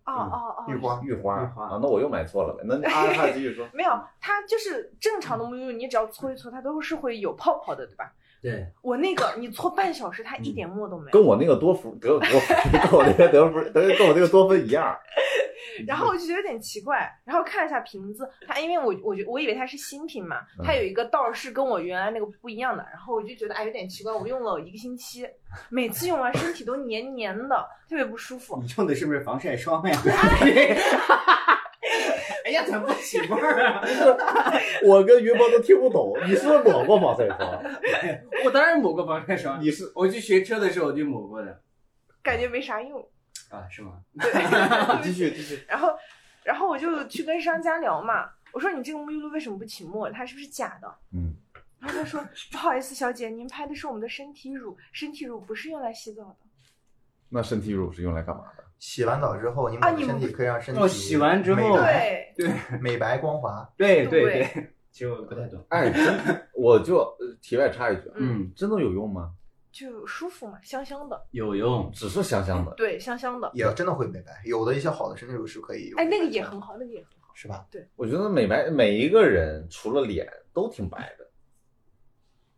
哦哦哦，玉花，浴花浴花啊，那我又买错了呗。那阿哈继续说，[LAUGHS] 没有，它就是正常的沐浴露，你只要搓一搓，它都是会有泡泡的，对吧？对，我那个你搓半小时，它一点沫都没有。跟我那个多芙德多福，跟我那个德芙德跟我那个多芬一样。[LAUGHS] 然后我就觉得有点奇怪，然后看了一下瓶子，它因为我我觉我以为它是新品嘛，它有一个道是跟我原来那个不一样的，然后我就觉得哎有点奇怪，我用了一个星期，每次用完身体都黏黏的，特别不舒服。你用的是不是防晒霜呀？哎呀，怎么不起沫儿啊？[LAUGHS] 我跟云波都听不懂，你是不是抹过防晒霜？[LAUGHS] 我当然抹过防晒霜，你是我去学车的时候我就抹过的 [LAUGHS] 感觉没啥用，啊，是吗？对继续继续，然后然后我就去跟商家聊嘛，我说你这个沐浴露为什么不起沫？它是不是假的？嗯，然后他说不好意思，小姐，您拍的是我们的身体乳，身体乳不是用来洗澡的。那身体乳是用来干嘛的？洗完澡之后，你们抹身体可以让身体哦洗完之后对对，[LAUGHS] 美白光滑。对对对对，[LAUGHS] 其实我不太懂。哎，真 [LAUGHS] 我就呃题外插一句啊，嗯，真的有用吗？就舒服嘛，香香的，有用。只是香香的。对，香香的。也真的会美白，有的一些好的身体乳是可以用。哎，那个也很好，那个也很好。是吧？对我觉得美白每一个人除了脸都挺白的，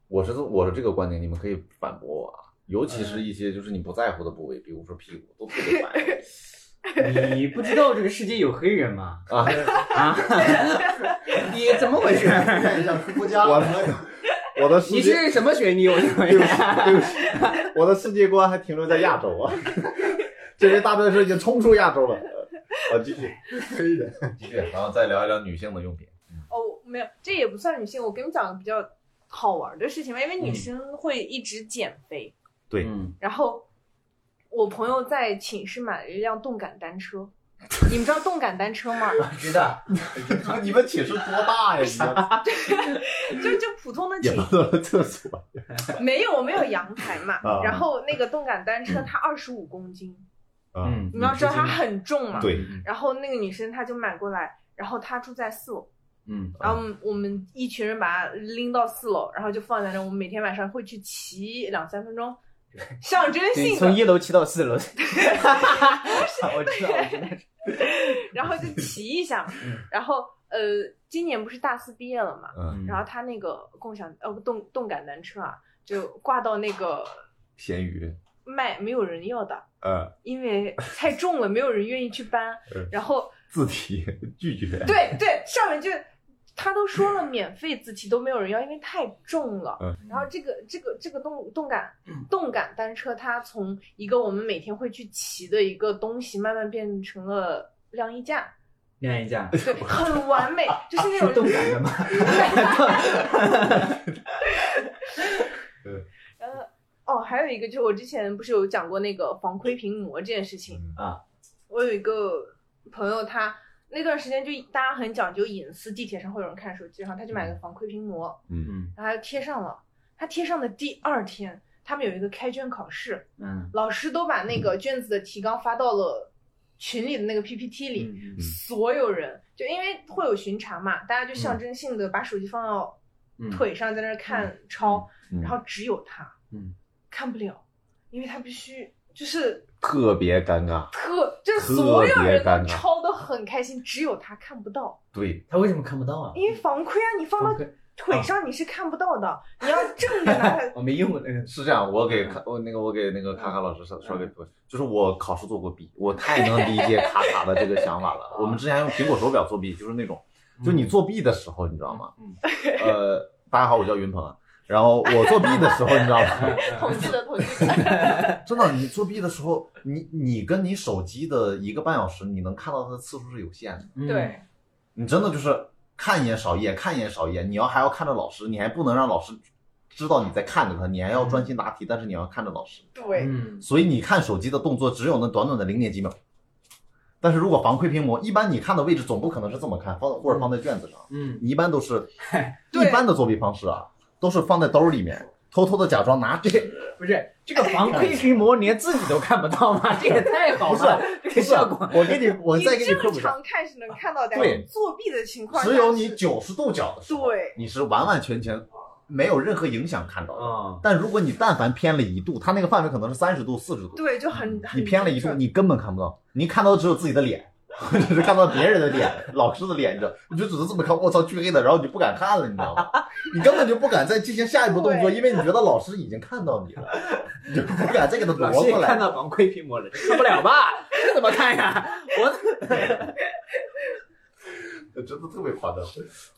我是这我是这个观点，你们可以反驳我啊。尤其是一些就是你不在乎的部位，比如说屁股，都特别白 [LAUGHS] 你不知道这个世界有黑人吗？啊。啊？[LAUGHS] 你怎么回事？看一下舒肤佳，我我的世你，是什么学历？我怎么对不起，对不起，我的世界观还停留在亚洲啊。这位大哥是已经冲出亚洲了。我，继续，黑人。继续，然后再聊一聊女性的用品。哦，没有，这也不算女性。我给你们讲个比较好玩的事情吧，因为女嗯生会一直减肥。对嗯，然后我朋友在寝室买了一辆动感单车，[LAUGHS] 你们知道动感单车吗？我 [LAUGHS] 知道。[LAUGHS] 你们寝室多大呀？你就就普通的寝也不能厕所。没有没有阳台嘛啊。然后那个动感单车嗯它二十五公斤，嗯，你们要知道它很重嘛。。对，然后那个女生她就买过来，然后她住在四楼，嗯，然后我们一群人把它拎到四楼，然后就放在那。我们每天晚上会去骑两三分钟，[LAUGHS] 象征，性的，从一楼骑到四楼。[LAUGHS] [LAUGHS] 我知道，我知道。然后就骑一下嘛。然后呃，今年不是大四毕业了嘛，嗯，然后他那个共享呃动动感单车啊，就挂到那个闲鱼，卖，没有人要的，呃，因为太重了，没有人愿意去搬嗯。然后字体拒绝。对对，上面就他都说了免费自提都没有人要，因为太重了。嗯然后这个这个这个动动感动感单车，它从一个我们每天会去骑的一个东西，慢慢变成了晾衣架，晾衣架，对，很完美，[LAUGHS] 就是那种动感的嘛。然 [LAUGHS] 后，哦，还有一个就是我之前不是有讲过那个防窥屏膜这件事情，嗯啊，我有一个朋友他。那段时间就大家很讲究隐私，地铁上会有人看手机，然后他就买了个防窥屏膜，嗯。嗯。然后贴上了。他贴上的第二天，他们有一个开卷考试，嗯老师都把那个卷子的提纲发到了群里的那个 PPT 里，嗯嗯所有人就因为会有巡查嘛，大家就象征性的把手机放到嗯，腿上，在那儿看抄，嗯然后只有他嗯。看不了，因为他必须就是特别尴尬。特就是所有人别尴尬。都抄的很开心，只有他看不到，对，他为什么看不到啊？因为防窥啊，你放到腿上你是看不到的，你要正着拿。[LAUGHS] 我没用过那个，是这样，我给卡我那个我给那个卡卡老师说说给就是我考试做过弊，我太能理解 [LAUGHS] 卡卡的这个想法了。[LAUGHS] 我们之前用苹果手表作弊，就是那种，就你作弊的时候，你知道吗？嗯呃，大家好，我叫云鹏啊。然后我作弊的时候，你知道吗？[LAUGHS] 统计的统计的，[LAUGHS] 真的，你作弊的时候，你你跟你手机的一个半小时，你能看到它的次数是有限的。嗯对，你真的就是看一眼少一眼，看一眼少一眼。你要还要看着老师，你还不能让老师知道你在看着他，你还要专心答题，但是你要看着老师。对，嗯所以你看手机的动作只有那短短的零点几秒。但是如果防窥屏膜，一般你看的位置总不可能是这么看，放或者放在卷子上，嗯你一般都是 [LAUGHS] 一般的作弊方式啊，都是放在兜里面，偷偷的假装拿。[LAUGHS] 这不是这个防窥屏膜连自己都看不到吗？这也太好不是了，这个效果，我给你，我再给你科正普一下，常看是能看到的，对作弊的情况只有你是九十度角的时候，对你是完完全全没有任何影响看到的。啊，但如果你但凡偏了一度，它那个范围可能是三十度、四十度，对，就很很你偏了一度，你根本看不到，你看到只有自己的脸，[LAUGHS] 或者是看到别人的脸、老师的脸，你知道，你就只能这么看，我操，黢黑的，然后你就不敢看了，你知道吗？你根本就不敢再进行下一步动作，因为你觉得老师已经看到你了，你就不敢再给他挪过来。看到防窥屏幕了，看不了吧？这怎么看呀？我 [LAUGHS] 真的特别夸张。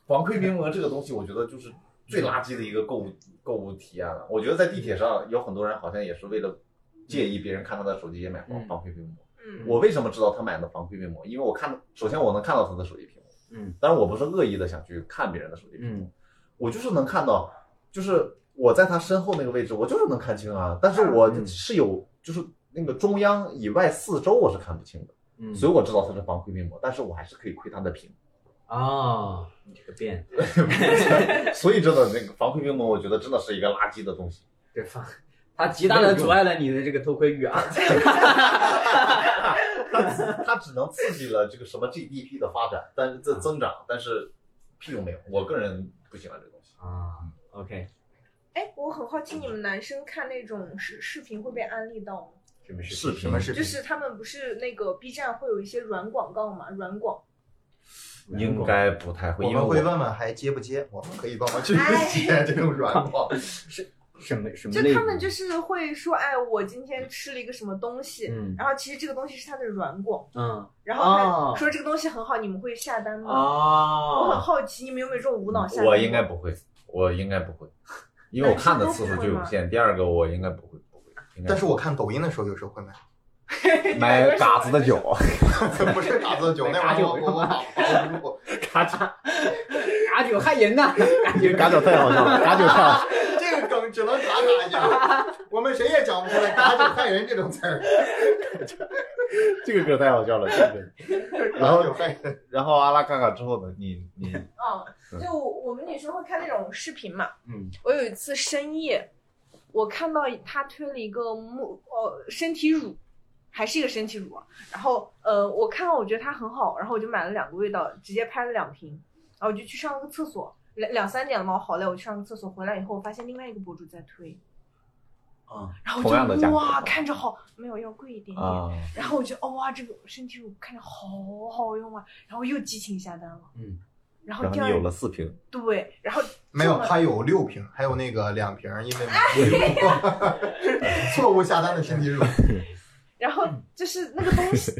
防窥屏膜这个东西，我觉得就是最垃圾的一个购物购物体验了。我觉得在地铁上有很多人好像也是为了介意别人看他的手机也买防嗯防窥屏膜。嗯，我为什么知道他买的防窥面膜？因为我看，首先我能看到他的手机屏幕，嗯，但是我不是恶意的想去看别人的手机屏幕，嗯我就是能看到，就是我在他身后那个位置，我就是能看清啊。但是我嗯是有，就是那个中央以外四周我是看不清的，嗯所以我知道它是防窥面膜，但是我还是可以窥他的屏。哦，你这个变，[LAUGHS] 所以真的那个防窥面膜，我觉得真的是一个垃圾的东西。对防，它极大的阻碍了你的这个偷窥欲啊。[LAUGHS] 它只它只能刺激了这个什么 GDP 的发展，但是这增长，但是屁用没有。我个人不喜欢这个东西。啊，OK，哎，我很好奇，你们男生看那种视视频会被安利到吗？什么视频什么视频？就是他们不是那个 B 站会有一些软广告嘛，软广。应该不太会，我因为我们会问问还接不接，我们可以帮忙去哎接这种软广。[LAUGHS] 什么什么就他们就是会说，哎，我今天吃了一个什么东西，嗯然后其实这个东西是它的软广，嗯然后说这个东西很好，你们会下单吗？我很哦，好奇，你们有没有这种无脑下单？我应该不会，我应该不会，因为我看的次数就有限。第二个，我应该不会，不会。应该但是我看抖音的时候，有时候会买，[LAUGHS] 买 [LAUGHS] 嘎子的酒，[LAUGHS] 不是嘎子的酒，那玩意儿我我我我我嘎子，嘎酒害人呐，嘎酒嘎酒太好笑了，嘎酒太好只能卡卡一下，我们谁也讲不出来“打酒害人”这种词儿。这个歌太好笑了，这个。然后有害人，然后阿拉嘎嘎之后呢，你你嗯，就我们女生会看那种视频嘛。嗯，我有一次深夜，我看到他推了一个木呃身体乳，还是一个身体乳啊。然后呃，我看到我觉得它很好，然后我就买了两个味道，直接拍了两瓶，然后我就去上了个厕所。两两三点了嘛，我好累，我去上个厕所，回来以后我发现另外一个博主在推，啊，然后我就哇，看着好没有要贵一点点，啊，然后我就哦哇，这个身体乳看着好好用啊，然后又激情下单了，嗯，然后第二然后你有了四瓶，对，然后没有，中了它有六瓶，还有那个两瓶，因为 [LAUGHS] 错误 [LAUGHS] [LAUGHS] 下单的身体乳。然后就是那个东西，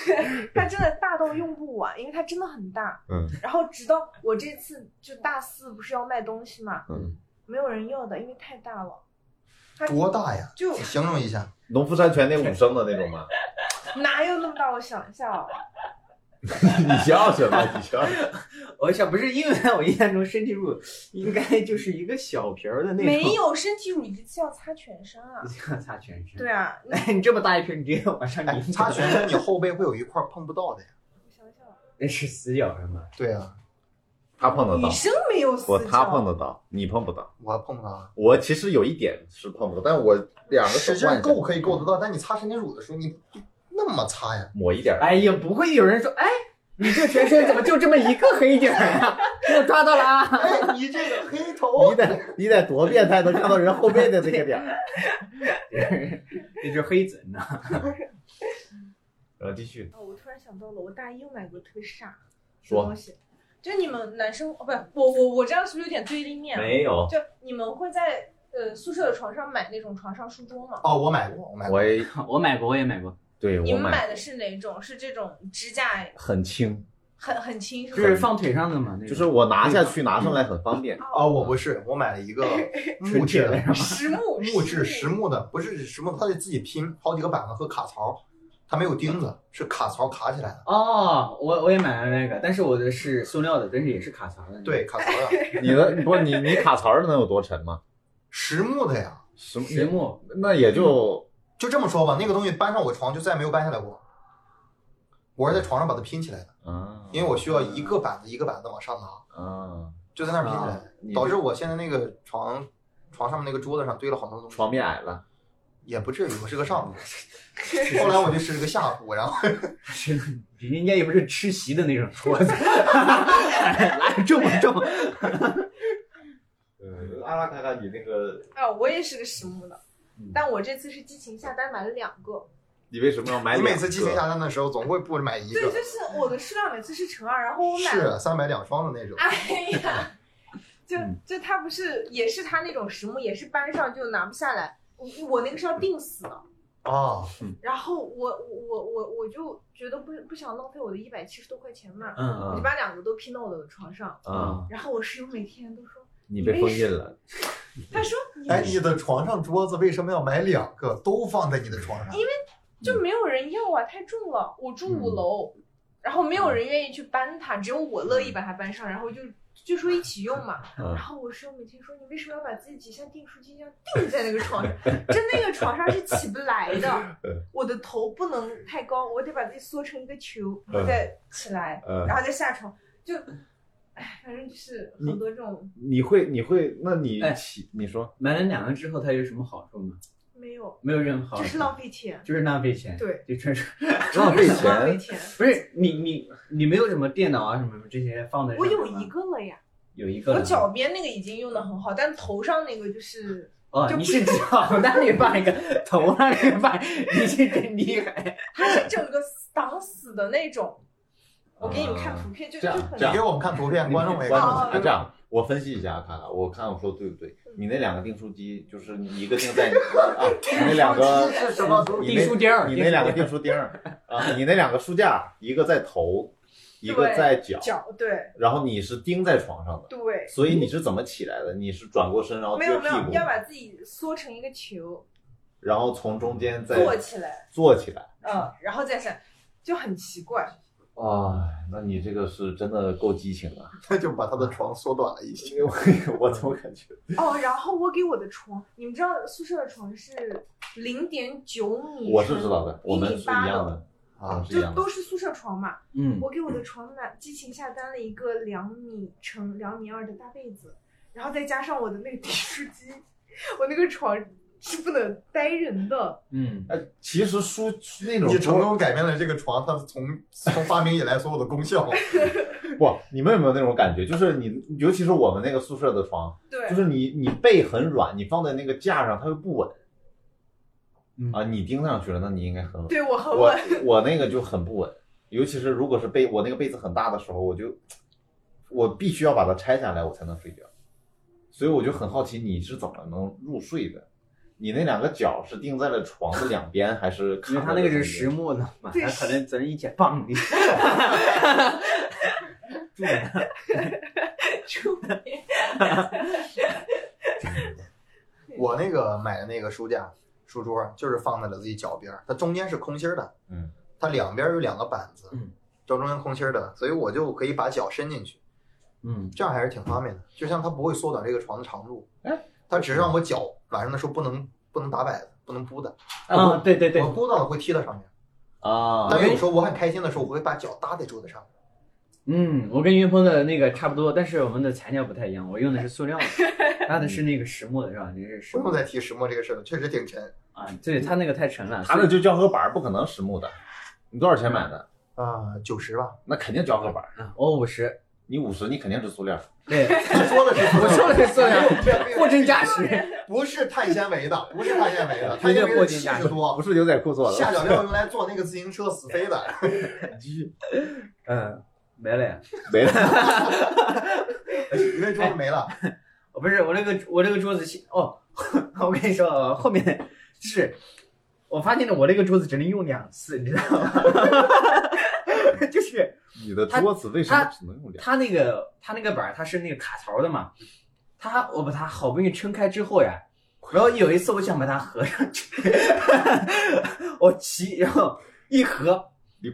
[LAUGHS] 它真的大到用不完，因为它真的很大。嗯然后直到我这次就大四不是要卖东西嘛，嗯，没有人要的，因为太大了。它多大呀？就形容一下。农夫山泉那五升的那种吗？[LAUGHS] 哪有那么大？我想一下啊，[LAUGHS] 你笑什么？[LAUGHS] 你笑？我想不是，因为在我印象中身体乳应该就是一个小瓶儿的那种，没有身体乳一次要擦全身啊。要擦全身。对啊，那哎，你这么大一瓶，你直接往上哎，擦全身，你后背会有一块碰不到的呀。我想想，那是死角是吗？对啊，他碰得到，女生没有死角。我。他碰得到，你碰不到。我碰不到啊。我其实有一点是碰不到，但我两个手腕够可以够得到，但你擦身体乳的时候，你那么擦呀？抹一点儿。哎呀，不会有人说，哎，你这全身怎么就这么一个黑点儿呀？给我抓到了啊！哎，你这个黑头 [LAUGHS] 你，得你得多变态，能看到人后背的这个点儿。[LAUGHS] 这就是黑子，你知道吗？呃，继续哦，我突然想到了，我大一又买过特别傻的说东，西，就你们男生哦，不是我我我这样是不是有点对立面？啊没有，就你们会在呃宿舍的床上买那种床上书桌吗？哦，我买过，我买过。我也 [LAUGHS] 我买过，我也买过，对我买你们买的是哪种？是这种支架很轻，很很轻，是吧？就是放腿上的嘛，就是我拿下去拿上来很方便。哦，我不是，我买了一个 [LAUGHS] 木质的？实木木质实木的，不是实木，它得自己拼好几个板子和卡槽，它没有钉子，是卡槽卡起来的。哦，我我也买了那个，但是我的是塑料的，但是也是卡槽的。对，，卡槽的，[LAUGHS] 你的不是你你卡槽的能有多沉吗？实木的呀。实实木。那也就就这么说吧，那个东西搬上我床就再也没有搬下来过。我是在床上把它拼起来的，嗯，因为我需要一个板子一个板子往上拿，嗯，就在那儿拼起来导致我现在那个床床上面那个桌子上堆了好多东西。床变矮了。也不至于，我是个上铺。[LAUGHS] 后来我就是个下铺，然后，[LAUGHS] 人家也不是吃席的那种桌子，[LAUGHS] 来这么重，呃，阿拉卡卡你那个，啊，我也是个实木的嗯，但我这次是激情下单买了两个。你为什么要买你？每次激情下单的时候，总会不买一个对，就是我的数量每次是乘二，然后我买了是三百两双的那种。哎呀，[LAUGHS] 就嗯就他不是也是他那种实木，也是搬上就拿不下来。我我那个是要定死的，啊，然后我我我我就觉得不不想浪费我的一百七十多块钱嘛，嗯我就嗯把两个都拼到我的床上。啊，然后我室友每天都说，你被封印了。他说你 [LAUGHS] 哎，你的床上桌子为什么要买两个，都放在你的床上？因为就没有人要啊，太重了。我住五楼，然后没有人愿意去搬它，只有我乐意把它搬上，然后就就说一起用嘛。嗯然后我室友每天说，你为什么要把自己像订书机一样钉在那个床上？[LAUGHS] 真那个床上是起不来的嗯，[LAUGHS] 我的头不能太高，我得把自己缩成一个球，嗯再起来，嗯然后再下床，就，哎，反正就是很多这种你会你会，那你哎起你说买了两个之后，它有什么好处吗？没有，没有任何好处，就是浪费钱。就是浪费钱，对，就纯纯浪费钱，浪费钱。不是你你你没有什么电脑啊什么什么这些放在我有一个了呀，有一个了我脚边那个已经用的很好，但头上那个就是哦，你是脚那里放一个，头那里放，你是真厉害。它是整个挡死的那种。我给你们看图片，就这样这样你给我们看图片，观众没观众哦看。啊这样，我分析一下，看看我看我说对不对？你那两个订书机，就是你一个钉在 [LAUGHS] 啊，你那两个是什么？书钉儿你那两个订书钉儿啊，[LAUGHS] 你那两个书架，一个在头，一个在脚，脚，对然后你是钉在床上的，对，所以你是怎么起来的？你是转过身，然后没有没有，撅屁股，要把自己缩成一个球，然后从中间再坐起来，坐起来。嗯，然后再上，就很奇怪。啊，那你这个是真的够激情了，[LAUGHS] 他就把他的床缩短了一些。因为 [LAUGHS] 我怎么感觉？哦，然后我给我的床，你们知道宿舍的床是零点九米，我是知道的，我们一是米八的，一样的，啊就。都是宿舍床嘛。嗯，我给我的床呢激情下单了一个两米乘两米二的大被子，然后再加上我的那个 [LAUGHS] 订书机，我那个床是不能呆人的。嗯，哎，其实书那种你成功改变了这个床，它从 [LAUGHS] 从发明以来所有的功效。[LAUGHS] 不，你们有没有那种感觉？就是你，尤其是我们那个宿舍的床，对，就是你你背很软，你放在那个架上它又不稳嗯啊。你钉上去了，那你应该很稳。对我很我稳。我那个就很不稳，尤其是如果是被我那个被子很大的时候，我就我必须要把它拆下来，我才能睡觉。所以我就很好奇你是怎么能入睡的？你那两个脚是钉在了床的两边，还是？因为它那个是实木的嘛，它可能咱一解放你。住的，[LAUGHS] 出门。我那个买的那个书架、书桌，就是放在了自己脚边儿，它中间是空心儿的，嗯，它两边有两个板子，嗯，正中间空心儿的，所以我就可以把脚伸进去，嗯，这样还是挺方便的。就像它不会缩短这个床的长度，哎，它只是让我脚晚上的时候不能不能打摆子，不能扑的，啊，对对对我，扑到了会踢到上面。啊，但有时候我很开心的时候，我会把脚搭在桌子上。嗯，我跟云峰的那个差不多，但是我们的材料不太一样，我用的是塑料的，[LAUGHS] 他的是那个实木的，是吧？你是实木不用再提石墨这个事了，确实挺沉啊，对他那个太沉了，他那就胶合板，不可能实木的。你多少钱买的？啊，九十吧。那肯定胶合板。啊，我五十，你五十，你肯定是塑料。对，说的是我说的是塑料，货真价实。不是碳纤维的，不是碳纤维的，碳纤维的七货真价多不，是牛仔裤做的。下脚料用来做那个自行车死飞的。继 [LAUGHS] 续嗯，没了呀。[LAUGHS] 没了。你那桌子没了，我不是我那个我这个桌子哦，[LAUGHS] 我跟你说，后面是我发现了，我那个桌子只能用两次，你知道吗？就是你的桌子为什么只能用两？它那个它那个板儿它是那个卡槽的嘛，它我把它好不容易撑开之后呀，然后有一次我想把它合上去，[LAUGHS] 我骑然后一合，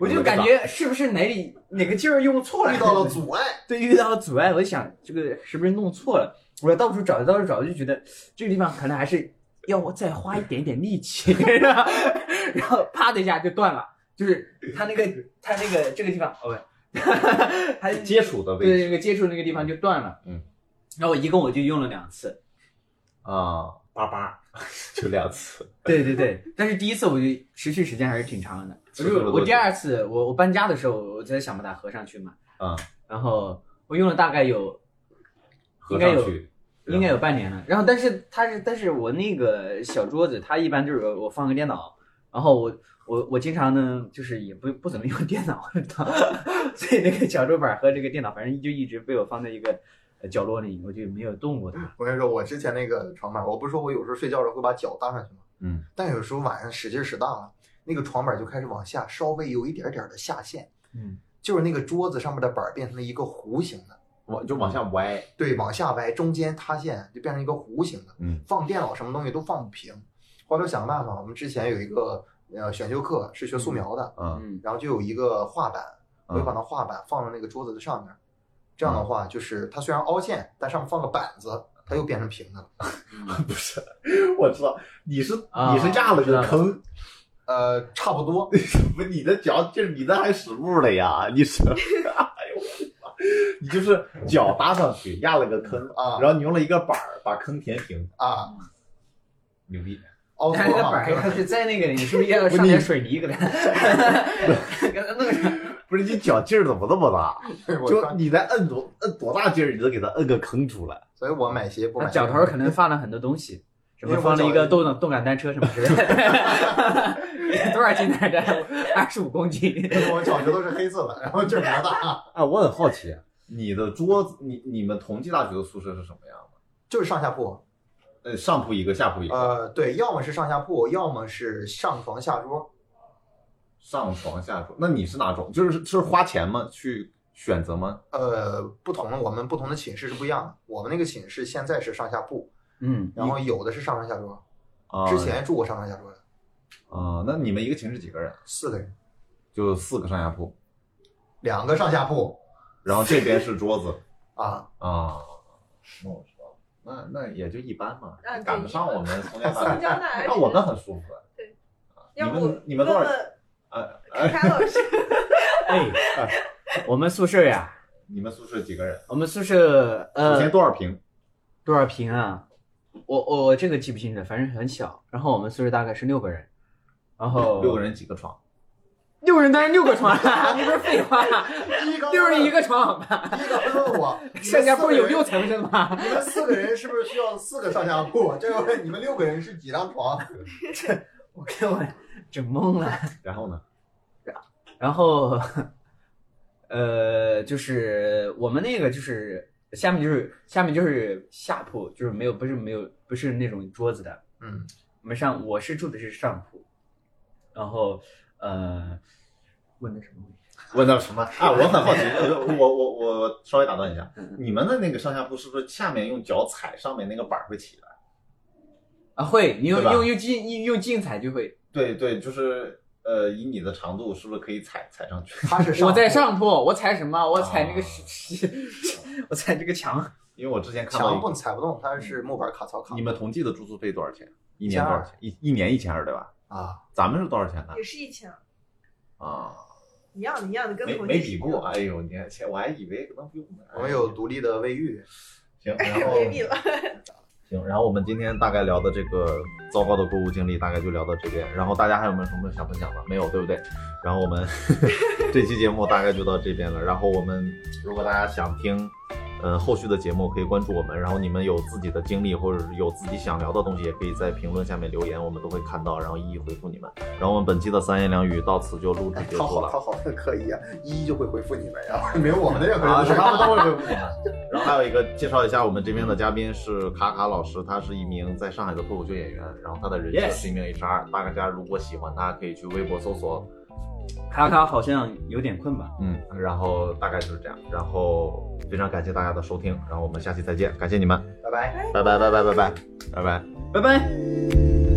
我就感觉是不是哪里哪个劲儿用错了，遇到了 [LAUGHS] 阻碍。对，遇到了阻碍，我就想这个是不是弄错了？我到处找，到处找，就觉得这个地方可能还是要我再花一点点力气，[LAUGHS] 然后然后啪的一下就断了，就是它那个 [LAUGHS] 它那个这个地方，哦不，[LAUGHS] 它接触的位对那个接触那个地方就断了，嗯，然后我一共我就用了两次，啊，八八。[LAUGHS] 就两次。对对对，但是第一次我就持续时间还是挺长的，持续了多久？我我第二次我我搬家的时候，我在想把它合上去嘛，啊，然后我用了大概有应该有。应该有半年了。然后，但是它是，但是我那个小桌子，它一般就是我放个电脑，然后我我我经常呢，就是也不不怎么用 [LAUGHS] 电脑，[LAUGHS] 所以那个小桌板和这个电脑，反正就一直被我放在一个呃角落里，我就没有动过它。我跟你说，我之前那个床板，我不是说我有时候睡觉的时候会把脚搭上去吗？嗯，但有时候晚上使劲使大了，那个床板就开始往下，稍微有一点点的下陷，嗯，就是那个桌子上面的板儿变成了一个弧形的，往就往下歪。对，往下歪，中间塌陷，就变成一个弧形的。嗯，放电脑什么东西都放不平。后来想办法，我们之前有一个呃选修课是学素描的，嗯嗯然后就有一个画板，我就把嗯，那画板放到那个桌子的上面。这样的话，就是它虽然凹陷，但上面放个板子，它又变成平的了。[LAUGHS] 不是，我知道你是啊你是压了个坑，呃，差不多。[LAUGHS] 不，你的脚就是你那还实木了呀？你是，[LAUGHS] 哎呦我的妈！你就是脚搭上去压了个坑啊然后你用了一个板儿把坑填平，啊，牛逼！凹它那个凸板儿要嘛。是在那个，你是不是要上点水泥给它 [LAUGHS] 给它弄上？不是你脚劲儿怎么那么大？就你再摁多摁多大劲儿，你都给它摁个坑出来。所以我买鞋不买脚头儿可能放了很多东西，什么放了一个脚动动感单车什么之类的，[LAUGHS] 多少斤来着？二十五公斤。我脚趾头是黑色的，然后劲儿比较大，[LAUGHS] 啊，我很好奇，你的桌子，你你们同济大学的宿舍是什么样的？就是上下铺。呃，上铺一个，下铺一个，呃，对，要么是上下铺，要么是上床下桌。上床下桌。那你是哪种？就是是花钱吗？去选择吗？呃，不同的我们不同的寝室是不一样的。我们那个寝室现在是上下铺，嗯，然后有的是上床下桌。啊，之前住过上床下桌的，啊，那你们一个寝室几个人？四个人，就四个上下铺，两个上下铺然后这边是桌子啊。啊。那我知道了，那那也就一般嘛啊，赶不上我们松江大松学。江大学，那我们很舒服。对啊，你们你们多少？呃，凯 [LAUGHS] 哎，凯老师，哎，我们宿舍呀，你们宿舍几个人？我们宿舍首先呃多少平？多少平啊？我我我这个记不清了，反正很小。然后我们宿舍大概是六个人，然后六个人几个床？六人当然六个床啊，你 [LAUGHS] 不是废话？六人一个床好吧？第一个会问我，[LAUGHS] 上下铺有六层，层是吗？你们四个人是不是需要四个上下铺？这个问你们六个人是几张床？这 [LAUGHS] 我给我整懵了。然后呢？然后，呃，就是我们那个就是下面就是下面就是下铺，就是没有不是没有不是那种桌子的，嗯，我们上我是住的是上铺，然后呃，问的什么问题？[LAUGHS] 问到什么啊？我很好奇，呃我我我稍微打断一下，你们的那个上下铺是不是下面用脚踩，上面那个板儿会起来？啊，会，你用用用劲用用竞彩就会。对对，就是呃，以你的长度，是不是可以踩踩上去？他是我在上铺，我踩什么？我踩那个啊是是，[LAUGHS] 我踩这个墙。因为我之前看到墙一不踩不动，它是木板卡槽卡。你们同济的住宿费多少钱？一年多少钱？一一年一千二对吧？啊，咱们是多少钱呢？也是一千，啊，一样的，一样的，跟没没比过。哎呦，你看，前我还以为可能比我们我们有独立的卫浴，行，然后了。[LAUGHS] 行，然后我们今天大概聊的这个糟糕的购物经历，大概就聊到这边。然后大家还有没有什么想分享的？没有，对不对？然后我们 [LAUGHS] 这期节目大概就到这边了。然后我们如果大家想听，呃，后续的节目可以关注我们。然后你们有自己的经历或者是有自己想聊的东西，也可以在评论下面留言，我们都会看到，然后一一回复你们。然后我们本期的三言两语到此就录制哎，结束了。他好他好可以啊，一一就会回复你们呀，没有我们的任何啊，人是他们都会回复你们。[LAUGHS] 然后还有一个介绍一下，我们这边的嘉宾是卡卡老师，他是一名在上海的脱口秀演员，然后他的人设是一名 HR。大家如果喜欢他，可以去微博搜索，卡卡好像有点困吧，嗯，然后大概就是这样，然后非常感谢大家的收听，然后我们下期再见，感谢你们，拜拜，拜拜，拜拜，拜拜，拜拜，拜拜。